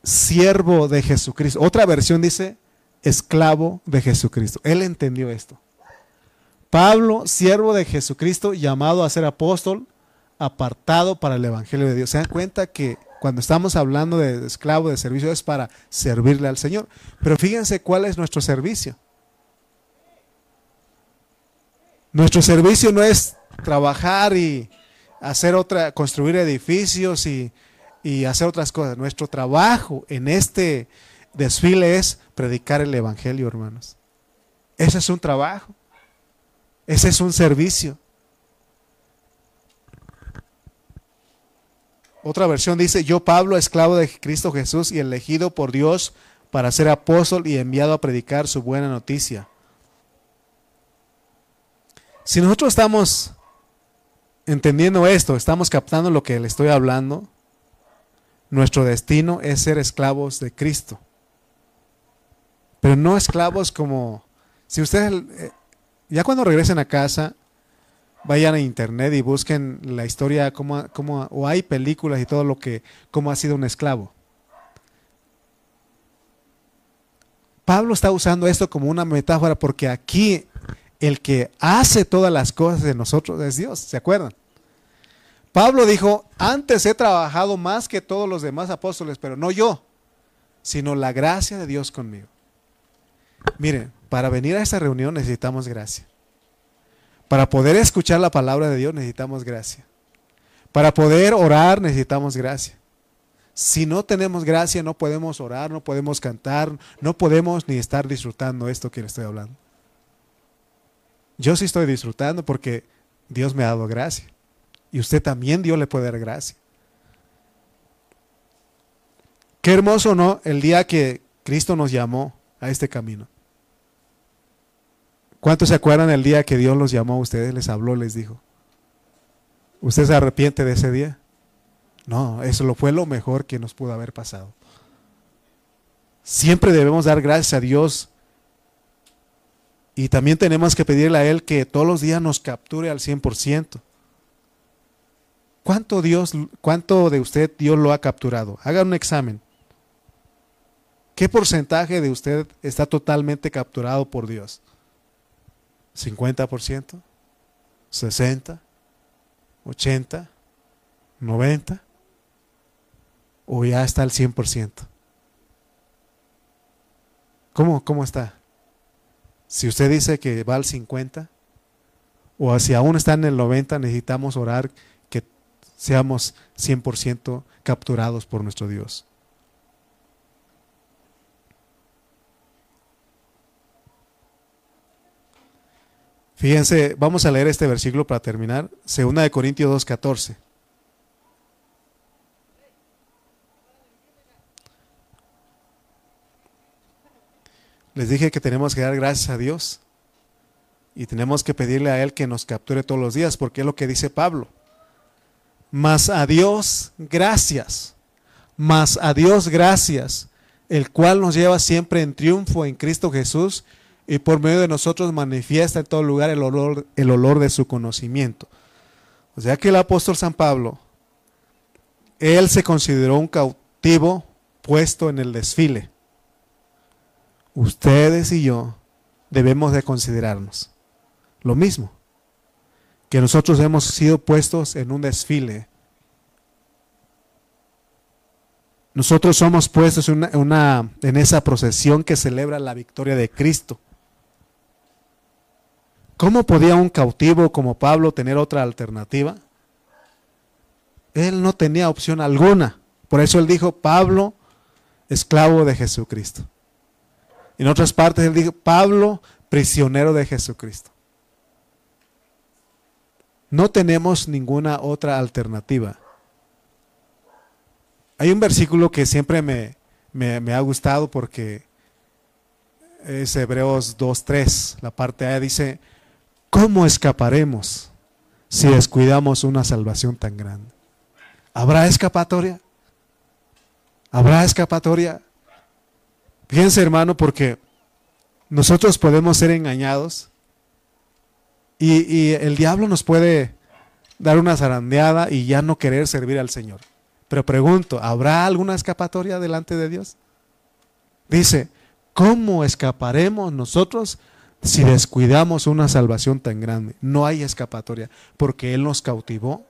siervo de Jesucristo. Otra versión dice esclavo de Jesucristo. Él entendió esto. Pablo, siervo de Jesucristo, llamado a ser apóstol, apartado para el Evangelio de Dios. Se dan cuenta que cuando estamos hablando de esclavo de servicio es para servirle al Señor. Pero fíjense cuál es nuestro servicio. Nuestro servicio no es trabajar y hacer otra, construir edificios y y hacer otras cosas. Nuestro trabajo en este desfile es predicar el Evangelio, hermanos. Ese es un trabajo. Ese es un servicio. Otra versión dice, yo Pablo, esclavo de Cristo Jesús y elegido por Dios para ser apóstol y enviado a predicar su buena noticia. Si nosotros estamos entendiendo esto, estamos captando lo que le estoy hablando, nuestro destino es ser esclavos de Cristo. Pero no esclavos como, si ustedes, eh, ya cuando regresen a casa, vayan a internet y busquen la historia, como, como, o hay películas y todo lo que, cómo ha sido un esclavo. Pablo está usando esto como una metáfora porque aquí el que hace todas las cosas de nosotros es Dios, ¿se acuerdan? Pablo dijo, antes he trabajado más que todos los demás apóstoles, pero no yo, sino la gracia de Dios conmigo. Miren, para venir a esta reunión necesitamos gracia. Para poder escuchar la palabra de Dios necesitamos gracia. Para poder orar necesitamos gracia. Si no tenemos gracia no podemos orar, no podemos cantar, no podemos ni estar disfrutando esto que le estoy hablando. Yo sí estoy disfrutando porque Dios me ha dado gracia. Y usted también Dios le puede dar gracia. Qué hermoso, ¿no? El día que Cristo nos llamó a este camino. ¿Cuántos se acuerdan el día que Dios los llamó a ustedes, les habló, les dijo? ¿Usted se arrepiente de ese día? No, eso fue lo mejor que nos pudo haber pasado. Siempre debemos dar gracias a Dios y también tenemos que pedirle a Él que todos los días nos capture al 100%. ¿Cuánto, Dios, ¿Cuánto de usted Dios lo ha capturado? Haga un examen. ¿Qué porcentaje de usted está totalmente capturado por Dios? ¿50%? ¿60%? ¿80%? ¿90%? ¿O ya está al 100%? ¿Cómo, cómo está? Si usted dice que va al 50 o si aún está en el 90, necesitamos orar que seamos 100% capturados por nuestro Dios. Fíjense, vamos a leer este versículo para terminar. Segunda de Corintios 2.14. Les dije que tenemos que dar gracias a Dios y tenemos que pedirle a Él que nos capture todos los días, porque es lo que dice Pablo. Mas a Dios gracias, mas a Dios gracias, el cual nos lleva siempre en triunfo en Cristo Jesús y por medio de nosotros manifiesta en todo lugar el olor, el olor de su conocimiento. O sea que el apóstol San Pablo, él se consideró un cautivo puesto en el desfile ustedes y yo debemos de considerarnos lo mismo, que nosotros hemos sido puestos en un desfile. Nosotros somos puestos en, una, en esa procesión que celebra la victoria de Cristo. ¿Cómo podía un cautivo como Pablo tener otra alternativa? Él no tenía opción alguna. Por eso él dijo, Pablo, esclavo de Jesucristo. En otras partes él dijo, Pablo, prisionero de Jesucristo. No tenemos ninguna otra alternativa. Hay un versículo que siempre me, me, ha gustado porque es Hebreos 2.3, la parte A dice, ¿cómo escaparemos si descuidamos una salvación tan grande? ¿Habrá escapatoria? ¿Habrá escapatoria? Fíjense hermano, porque nosotros podemos ser engañados y, el diablo nos puede dar una zarandeada y ya no querer servir al Señor. Pero pregunto, ¿habrá alguna escapatoria delante de Dios? Dice, ¿cómo escaparemos nosotros si descuidamos una salvación tan grande? No hay escapatoria, porque Él nos cautivó.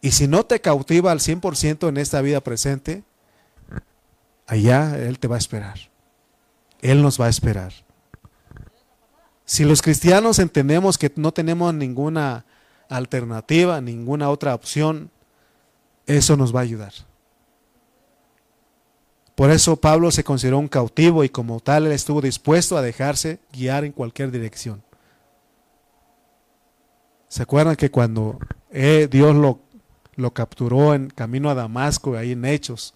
Y si no te cautiva al 100% en esta vida presente, allá Él te va a esperar. Él nos va a esperar. Si los cristianos entendemos que no tenemos ninguna alternativa, ninguna otra opción, eso nos va a ayudar. Por eso Pablo se consideró un cautivo y como tal él estuvo dispuesto a dejarse guiar en cualquier dirección. ¿Se acuerdan que cuando eh, Dios lo, lo capturó en camino a Damasco, ahí en Hechos,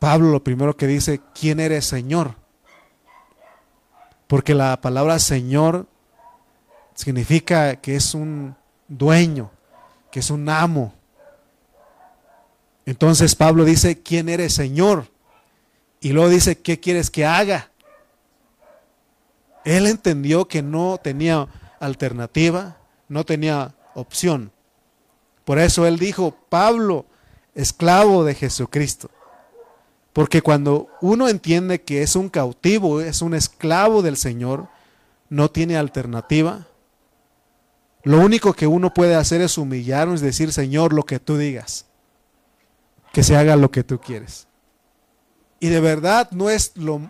Pablo lo primero que dice, ¿quién eres Señor? Porque la palabra Señor significa que es un dueño, que es un amo. Entonces Pablo dice, ¿quién eres Señor? Y luego dice, ¿qué quieres que haga? Él entendió que no tenía alternativa, no tenía opción. Por eso él dijo, Pablo, esclavo de Jesucristo. Porque cuando uno entiende que es un cautivo, es un esclavo del Señor, no tiene alternativa. Lo único que uno puede hacer es humillarnos y decir, Señor, lo que tú digas. Que se haga lo que tú quieres. Y de verdad no es lo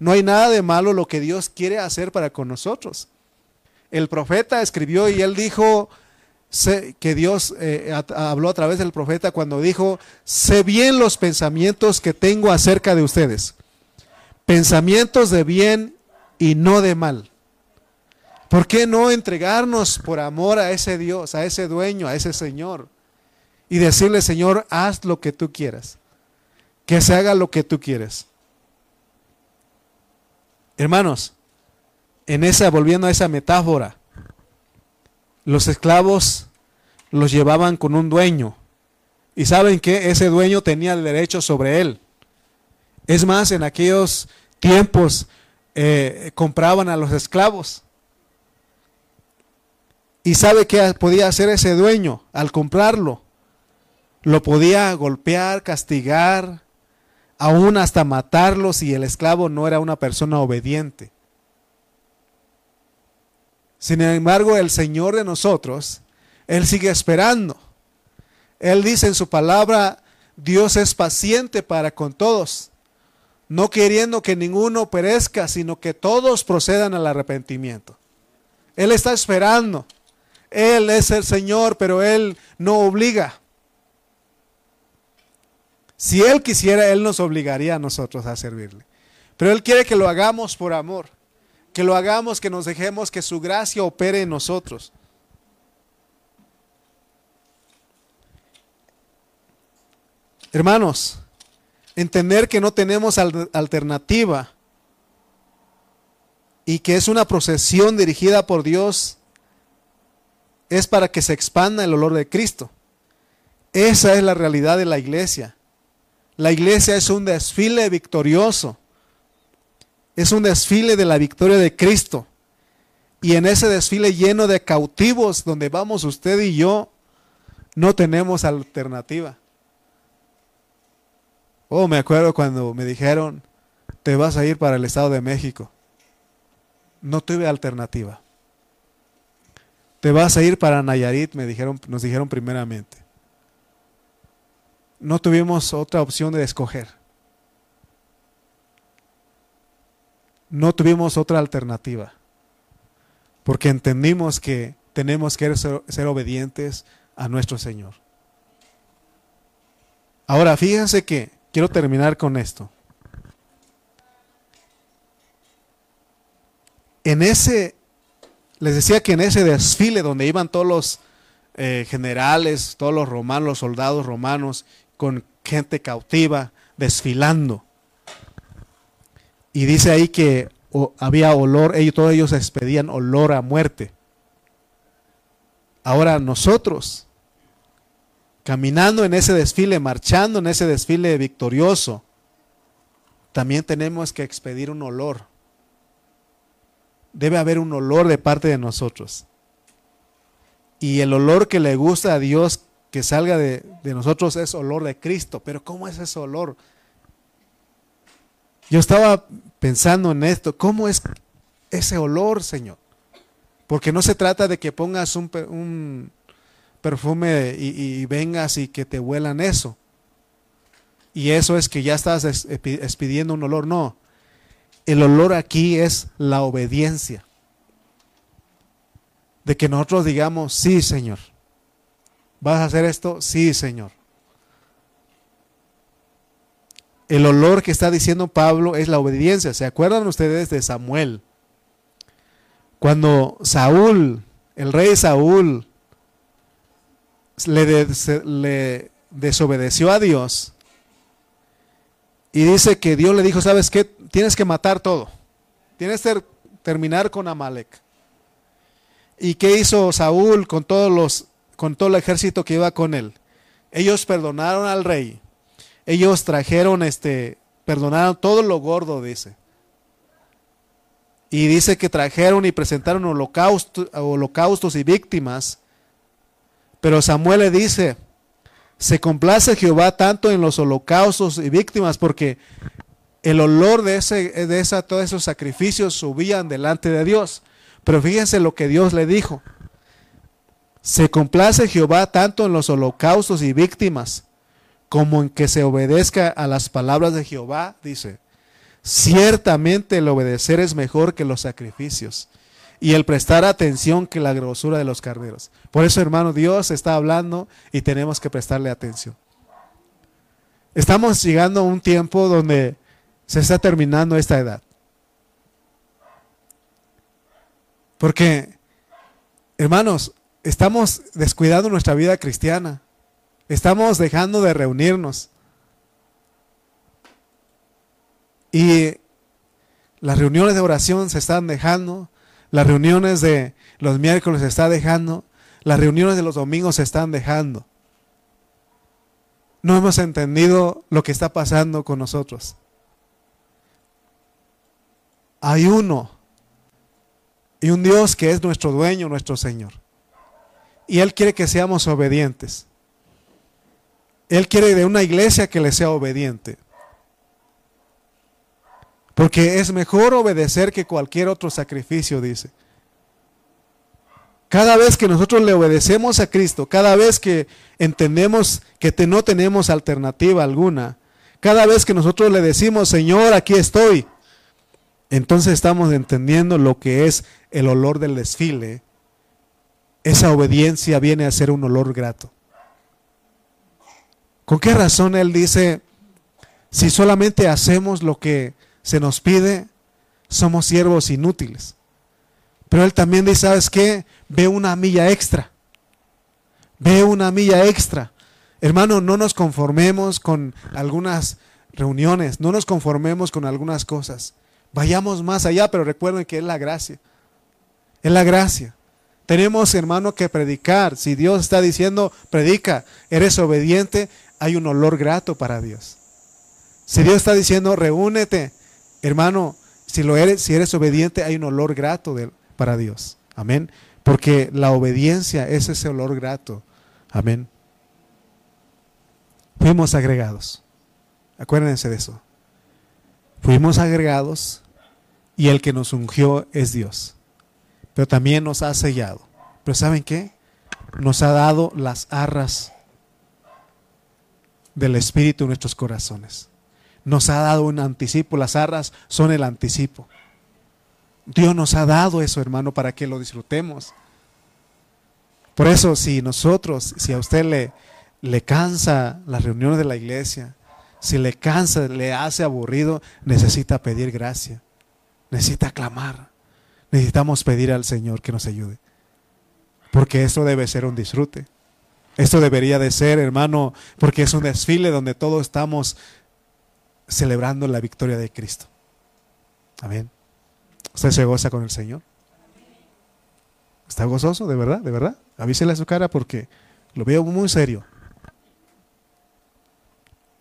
no hay nada de malo lo que Dios quiere hacer para con nosotros. El profeta escribió y él dijo, que Dios eh, habló a través del profeta cuando dijo, sé bien los pensamientos que tengo acerca de ustedes. Pensamientos de bien y no de mal. ¿Por qué no entregarnos por amor a ese Dios, a ese dueño, a ese Señor? Y decirle, Señor, haz lo que tú quieras. Que se haga lo que tú quieres. Hermanos, en esa, volviendo a esa metáfora, los esclavos los llevaban con un dueño. Y saben que ese dueño tenía el derecho sobre él. Es más, en aquellos tiempos eh, compraban a los esclavos. Y sabe qué podía hacer ese dueño al comprarlo. Lo podía golpear, castigar, aún hasta matarlo si el esclavo no era una persona obediente. Sin embargo, el Señor de nosotros, Él sigue esperando. Él dice en su palabra, Dios es paciente para con todos, no queriendo que ninguno perezca, sino que todos procedan al arrepentimiento. Él está esperando. Él es el Señor, pero Él no obliga. Si Él quisiera, Él nos obligaría a nosotros a servirle. Pero Él quiere que lo hagamos por amor que lo hagamos, que nos dejemos que su gracia opere en nosotros. Hermanos, entender que no tenemos alternativa y que es una procesión dirigida por Dios es para que se expanda el olor de Cristo. Esa es la realidad de la iglesia. La iglesia es un desfile victorioso es un desfile de la victoria de Cristo. Y en ese desfile lleno de cautivos donde vamos usted y yo, no tenemos alternativa. Oh, me acuerdo cuando me dijeron, te vas a ir para el Estado de México. No tuve alternativa. Te vas a ir para Nayarit, me dijeron, nos dijeron primeramente. No tuvimos otra opción de escoger. No tuvimos otra alternativa, porque entendimos que tenemos que ser, obedientes a nuestro Señor. Ahora, fíjense que quiero terminar con esto. En ese, les decía que en ese desfile donde iban todos los eh, generales, todos los romanos, los soldados romanos, con gente cautiva, desfilando, y dice ahí que había olor, ellos, todos ellos expedían olor a muerte. Ahora nosotros, caminando en ese desfile, marchando en ese desfile victorioso, también tenemos que expedir un olor. Debe haber un olor de parte de nosotros. Y el olor que le gusta a Dios que salga de, de nosotros es olor de Cristo. Pero ¿cómo es ese olor? Yo estaba pensando en esto, ¿cómo es ese olor, Señor? Porque no se trata de que pongas un, perfume y, vengas y que te huelan eso. Y eso es que ya estás expidiendo un olor. No, el olor aquí es la obediencia. De que nosotros digamos, sí, Señor. ¿Vas a hacer esto? Sí, Señor. El olor que está diciendo Pablo es la obediencia. ¿Se acuerdan ustedes de Samuel? Cuando Saúl, el rey Saúl, le, desobedeció a Dios y dice que Dios le dijo, ¿sabes qué? Tienes que matar todo. Tienes que terminar con Amalek. ¿Y qué hizo Saúl con todos los con todo el ejército que iba con él? Ellos perdonaron al rey ellos trajeron, este, perdonaron todo lo gordo, dice. Y dice que trajeron y presentaron holocaustos y víctimas. Pero Samuel le dice, se complace Jehová tanto en los holocaustos y víctimas porque el olor de, ese, de esa, todos esos sacrificios subían delante de Dios. Pero fíjense lo que Dios le dijo. Se complace Jehová tanto en los holocaustos y víctimas como en que se obedezca a las palabras de Jehová, dice, ciertamente el obedecer es mejor que los sacrificios y el prestar atención que la grosura de los carneros. Por eso, hermano, Dios está hablando y tenemos que prestarle atención. Estamos llegando a un tiempo donde se está terminando esta edad. Porque, hermanos, estamos descuidando nuestra vida cristiana. Estamos dejando de reunirnos. Y Las reuniones de oración se están dejando, las reuniones de los miércoles se están dejando, las reuniones de los domingos se están dejando. No hemos entendido lo que está pasando con nosotros. Hay uno y un Dios que es nuestro dueño, nuestro Señor. Y Él quiere que seamos obedientes. Él quiere de una iglesia que le sea obediente. Porque es mejor obedecer que cualquier otro sacrificio, dice. Cada vez que nosotros le obedecemos a Cristo, cada vez que entendemos que no tenemos alternativa alguna, cada vez que nosotros le decimos, Señor, aquí estoy, entonces estamos entendiendo lo que es el olor del desfile. Esa obediencia viene a ser un olor grato. ¿Con qué razón Él dice, si solamente hacemos lo que se nos pide, somos siervos inútiles? Pero Él también dice, ¿sabes qué? ve una milla extra. Ve una milla extra. Hermano, no nos conformemos con algunas reuniones, no nos conformemos con algunas cosas. Vayamos más allá, pero recuerden que es la gracia. Es la gracia. Tenemos, hermano, que predicar. Si Dios está diciendo, predica, eres obediente, hay un olor grato para Dios. Si Dios está diciendo, reúnete, hermano, si lo eres, si eres obediente, hay un olor grato para Dios. Amén. Porque la obediencia es ese olor grato. Amén. Fuimos agregados. Acuérdense de eso. Fuimos agregados y el que nos ungió es Dios. Pero también nos ha sellado. Pero ¿saben qué? Nos ha dado las arras del Espíritu en nuestros corazones. Nos ha dado un anticipo. Las arras son el anticipo. Dios nos ha dado eso, hermano, para que lo disfrutemos. Por eso, si nosotros, si a usted le, le cansa las reuniones de la iglesia, si le cansa, le hace aburrido, necesita pedir gracia, necesita clamar, necesitamos pedir al Señor que nos ayude. Porque esto debe ser un disfrute. Esto debería de ser, hermano, porque es un desfile donde todos estamos celebrando la victoria de Cristo. Amén. ¿Usted se goza con el Señor? ¿Está gozoso? ¿De verdad? ¿De verdad? Avísele a su cara porque lo veo muy serio.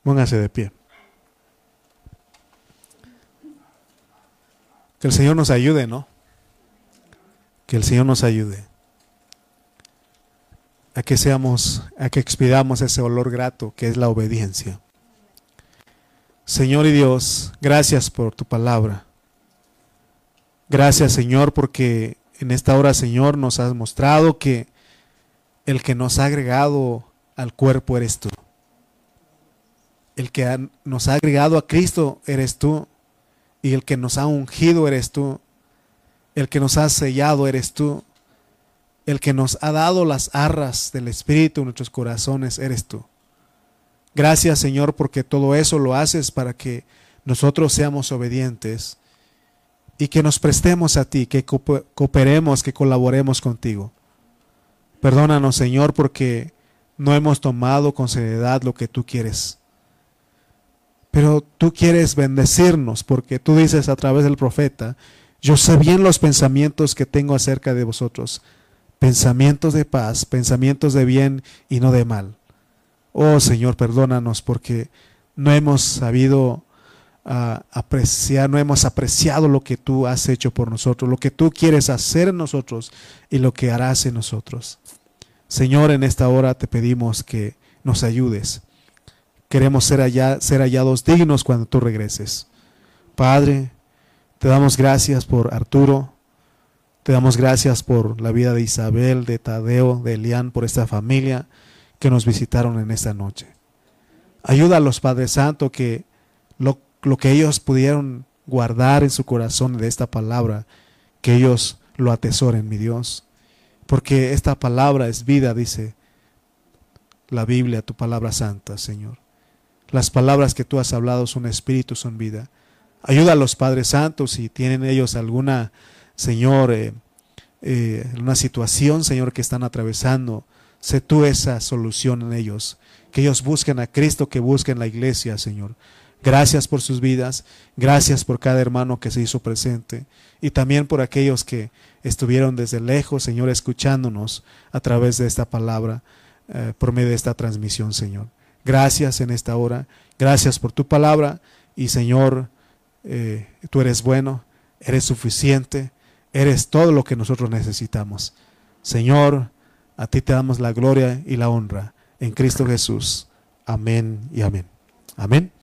Póngase de pie. Que el Señor nos ayude, ¿no? Que el Señor nos ayude. A que seamos, a que expidamos ese olor grato que es la obediencia. Señor y Dios, gracias por tu palabra. Gracias, Señor, porque en esta hora, Señor, nos has mostrado que el que nos ha agregado al cuerpo eres tú. El que nos ha agregado a Cristo eres tú. Y el que nos ha ungido eres tú. El que nos ha sellado eres tú. El que nos ha dado las arras del Espíritu en nuestros corazones eres tú. Gracias Señor porque todo eso lo haces para que nosotros seamos obedientes y que nos prestemos a ti, que cooperemos, que colaboremos contigo. Perdónanos, Señor, porque no hemos tomado con seriedad lo que tú quieres. Pero tú quieres bendecirnos porque tú dices a través del profeta, yo sé bien los pensamientos que tengo acerca de vosotros, pensamientos de paz, pensamientos de bien y no de mal. Oh Señor, perdónanos porque no hemos sabido apreciar, no hemos apreciado lo que tú has hecho por nosotros, lo que tú quieres hacer en nosotros y lo que harás en nosotros. Señor, en esta hora te pedimos que nos ayudes. Queremos ser, ser hallados dignos cuando tú regreses. Padre, te damos gracias por Arturo, te damos gracias por la vida de Isabel, de Tadeo, de Elian, por esta familia que nos visitaron en esta noche. Ayuda a los Padres Santos que lo lo que ellos pudieron guardar en su corazón de esta palabra, que ellos lo atesoren, mi Dios. Porque esta palabra es vida, dice la Biblia, tu palabra santa, Señor. Las palabras que tú has hablado son espíritu, son vida. Ayuda a los Padres Santos si tienen ellos alguna, Señor, eh, eh, una situación, Señor, que están atravesando. Sé tú esa solución en ellos. Que ellos busquen a Cristo, que busquen la iglesia, Señor Gracias por sus vidas, gracias por cada hermano que se hizo presente y también por aquellos que estuvieron desde lejos, Señor, escuchándonos a través de esta palabra, eh, por medio de esta transmisión, Señor. Gracias en esta hora, gracias por tu palabra y Señor, eh, tú eres bueno, eres suficiente, eres todo lo que nosotros necesitamos. Señor, a ti te damos la gloria y la honra en Cristo Jesús. Amén y amén. Amén.